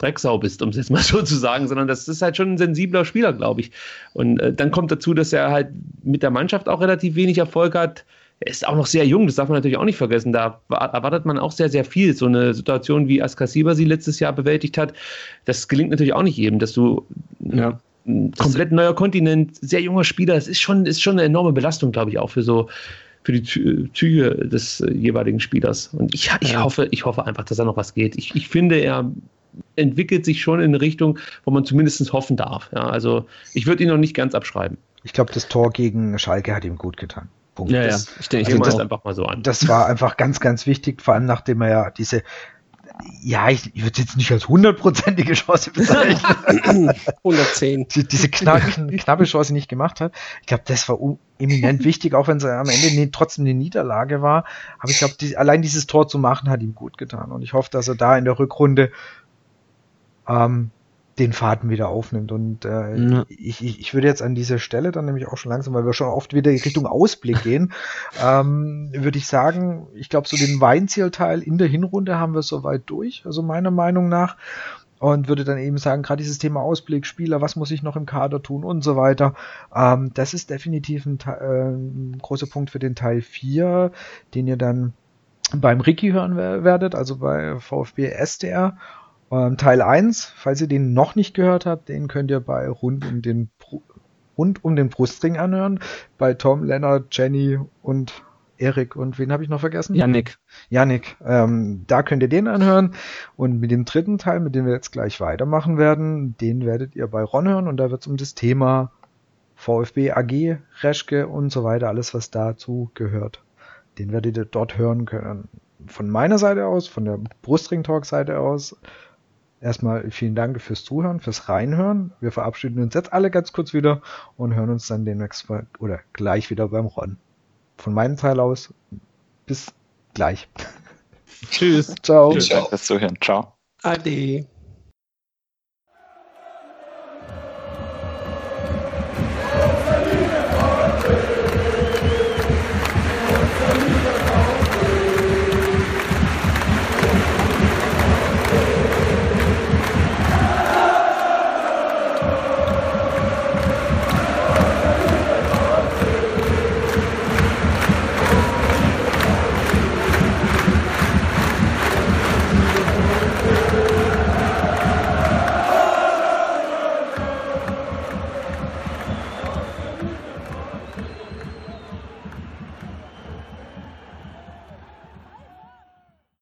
Drecksau bist, um es jetzt mal [LAUGHS] so zu sagen, sondern das ist halt schon ein sensibler Spieler, glaube ich. Und äh, dann kommt dazu, dass er halt mit der Mannschaft auch relativ wenig Erfolg hat. Er ist auch noch sehr jung, das darf man natürlich auch nicht vergessen. Da erwartet man auch sehr, sehr viel. So eine Situation, wie Askasiba sie letztes Jahr bewältigt hat, das gelingt natürlich auch nicht jedem, dass du ja ein komplett neuer Kontinent, sehr junger Spieler. Das ist schon, ist schon eine enorme Belastung, glaube ich, auch für so für die Züge des äh, jeweiligen Spielers. Und ich, ich, hoffe, ich hoffe einfach, dass da noch was geht. Ich, ich finde, er entwickelt sich schon in eine Richtung, wo man zumindest hoffen darf. Ja, also ich würde ihn noch nicht ganz abschreiben.
Ich glaube, das Tor gegen Schalke hat ihm gut getan.
Punkt. Ja,
das, ja. Ich denke, also das einfach mal so an.
Das war einfach ganz, ganz wichtig, vor allem nachdem er ja diese ja, ich, ich würde jetzt nicht als hundertprozentige Chance bezeichnen. [LAUGHS]
110.
Die, diese knapp, knappe Chance nicht gemacht hat. Ich glaube, das war eminent wichtig, auch wenn es am Ende ne, trotzdem eine Niederlage war. Aber ich glaube, die, allein dieses Tor zu machen hat ihm gut getan. Und ich hoffe, dass er da in der Rückrunde ähm, den Faden wieder aufnimmt. Und äh, ja. ich, ich, ich würde jetzt an dieser Stelle dann nämlich auch schon langsam, weil wir schon oft wieder Richtung Ausblick gehen, [LAUGHS] ähm, würde ich sagen, ich glaube, so den Weinzielteil in der Hinrunde haben wir soweit durch, also meiner Meinung nach. Und würde dann eben sagen, gerade dieses Thema Ausblick, Spieler, was muss ich noch im Kader tun und so weiter. Ähm, das ist definitiv ein, äh, ein großer Punkt für den Teil 4, den ihr dann beim Ricky hören werdet, also bei VfB SDR. Ähm, Teil 1, falls ihr den noch nicht gehört habt, den könnt ihr bei Rund um den, Bru Rund um den Brustring anhören. Bei Tom, Leonard, Jenny und Erik und wen habe ich noch vergessen?
Yannick.
Yannick. Ähm, da könnt ihr den anhören. Und mit dem dritten Teil, mit dem wir jetzt gleich weitermachen werden, den werdet ihr bei Ron hören. Und da wird es um das Thema VfB AG, Reschke und so weiter, alles was dazu gehört. Den werdet ihr dort hören können. Von meiner Seite aus, von der Brustring Talk Seite aus, erstmal vielen Dank fürs Zuhören, fürs Reinhören. Wir verabschieden uns jetzt alle ganz kurz wieder und hören uns dann demnächst mal oder gleich wieder beim Ron. Von meinem Teil aus, bis gleich.
Tschüss.
Ciao.
Fürs Zuhören. Ciao.
Ade.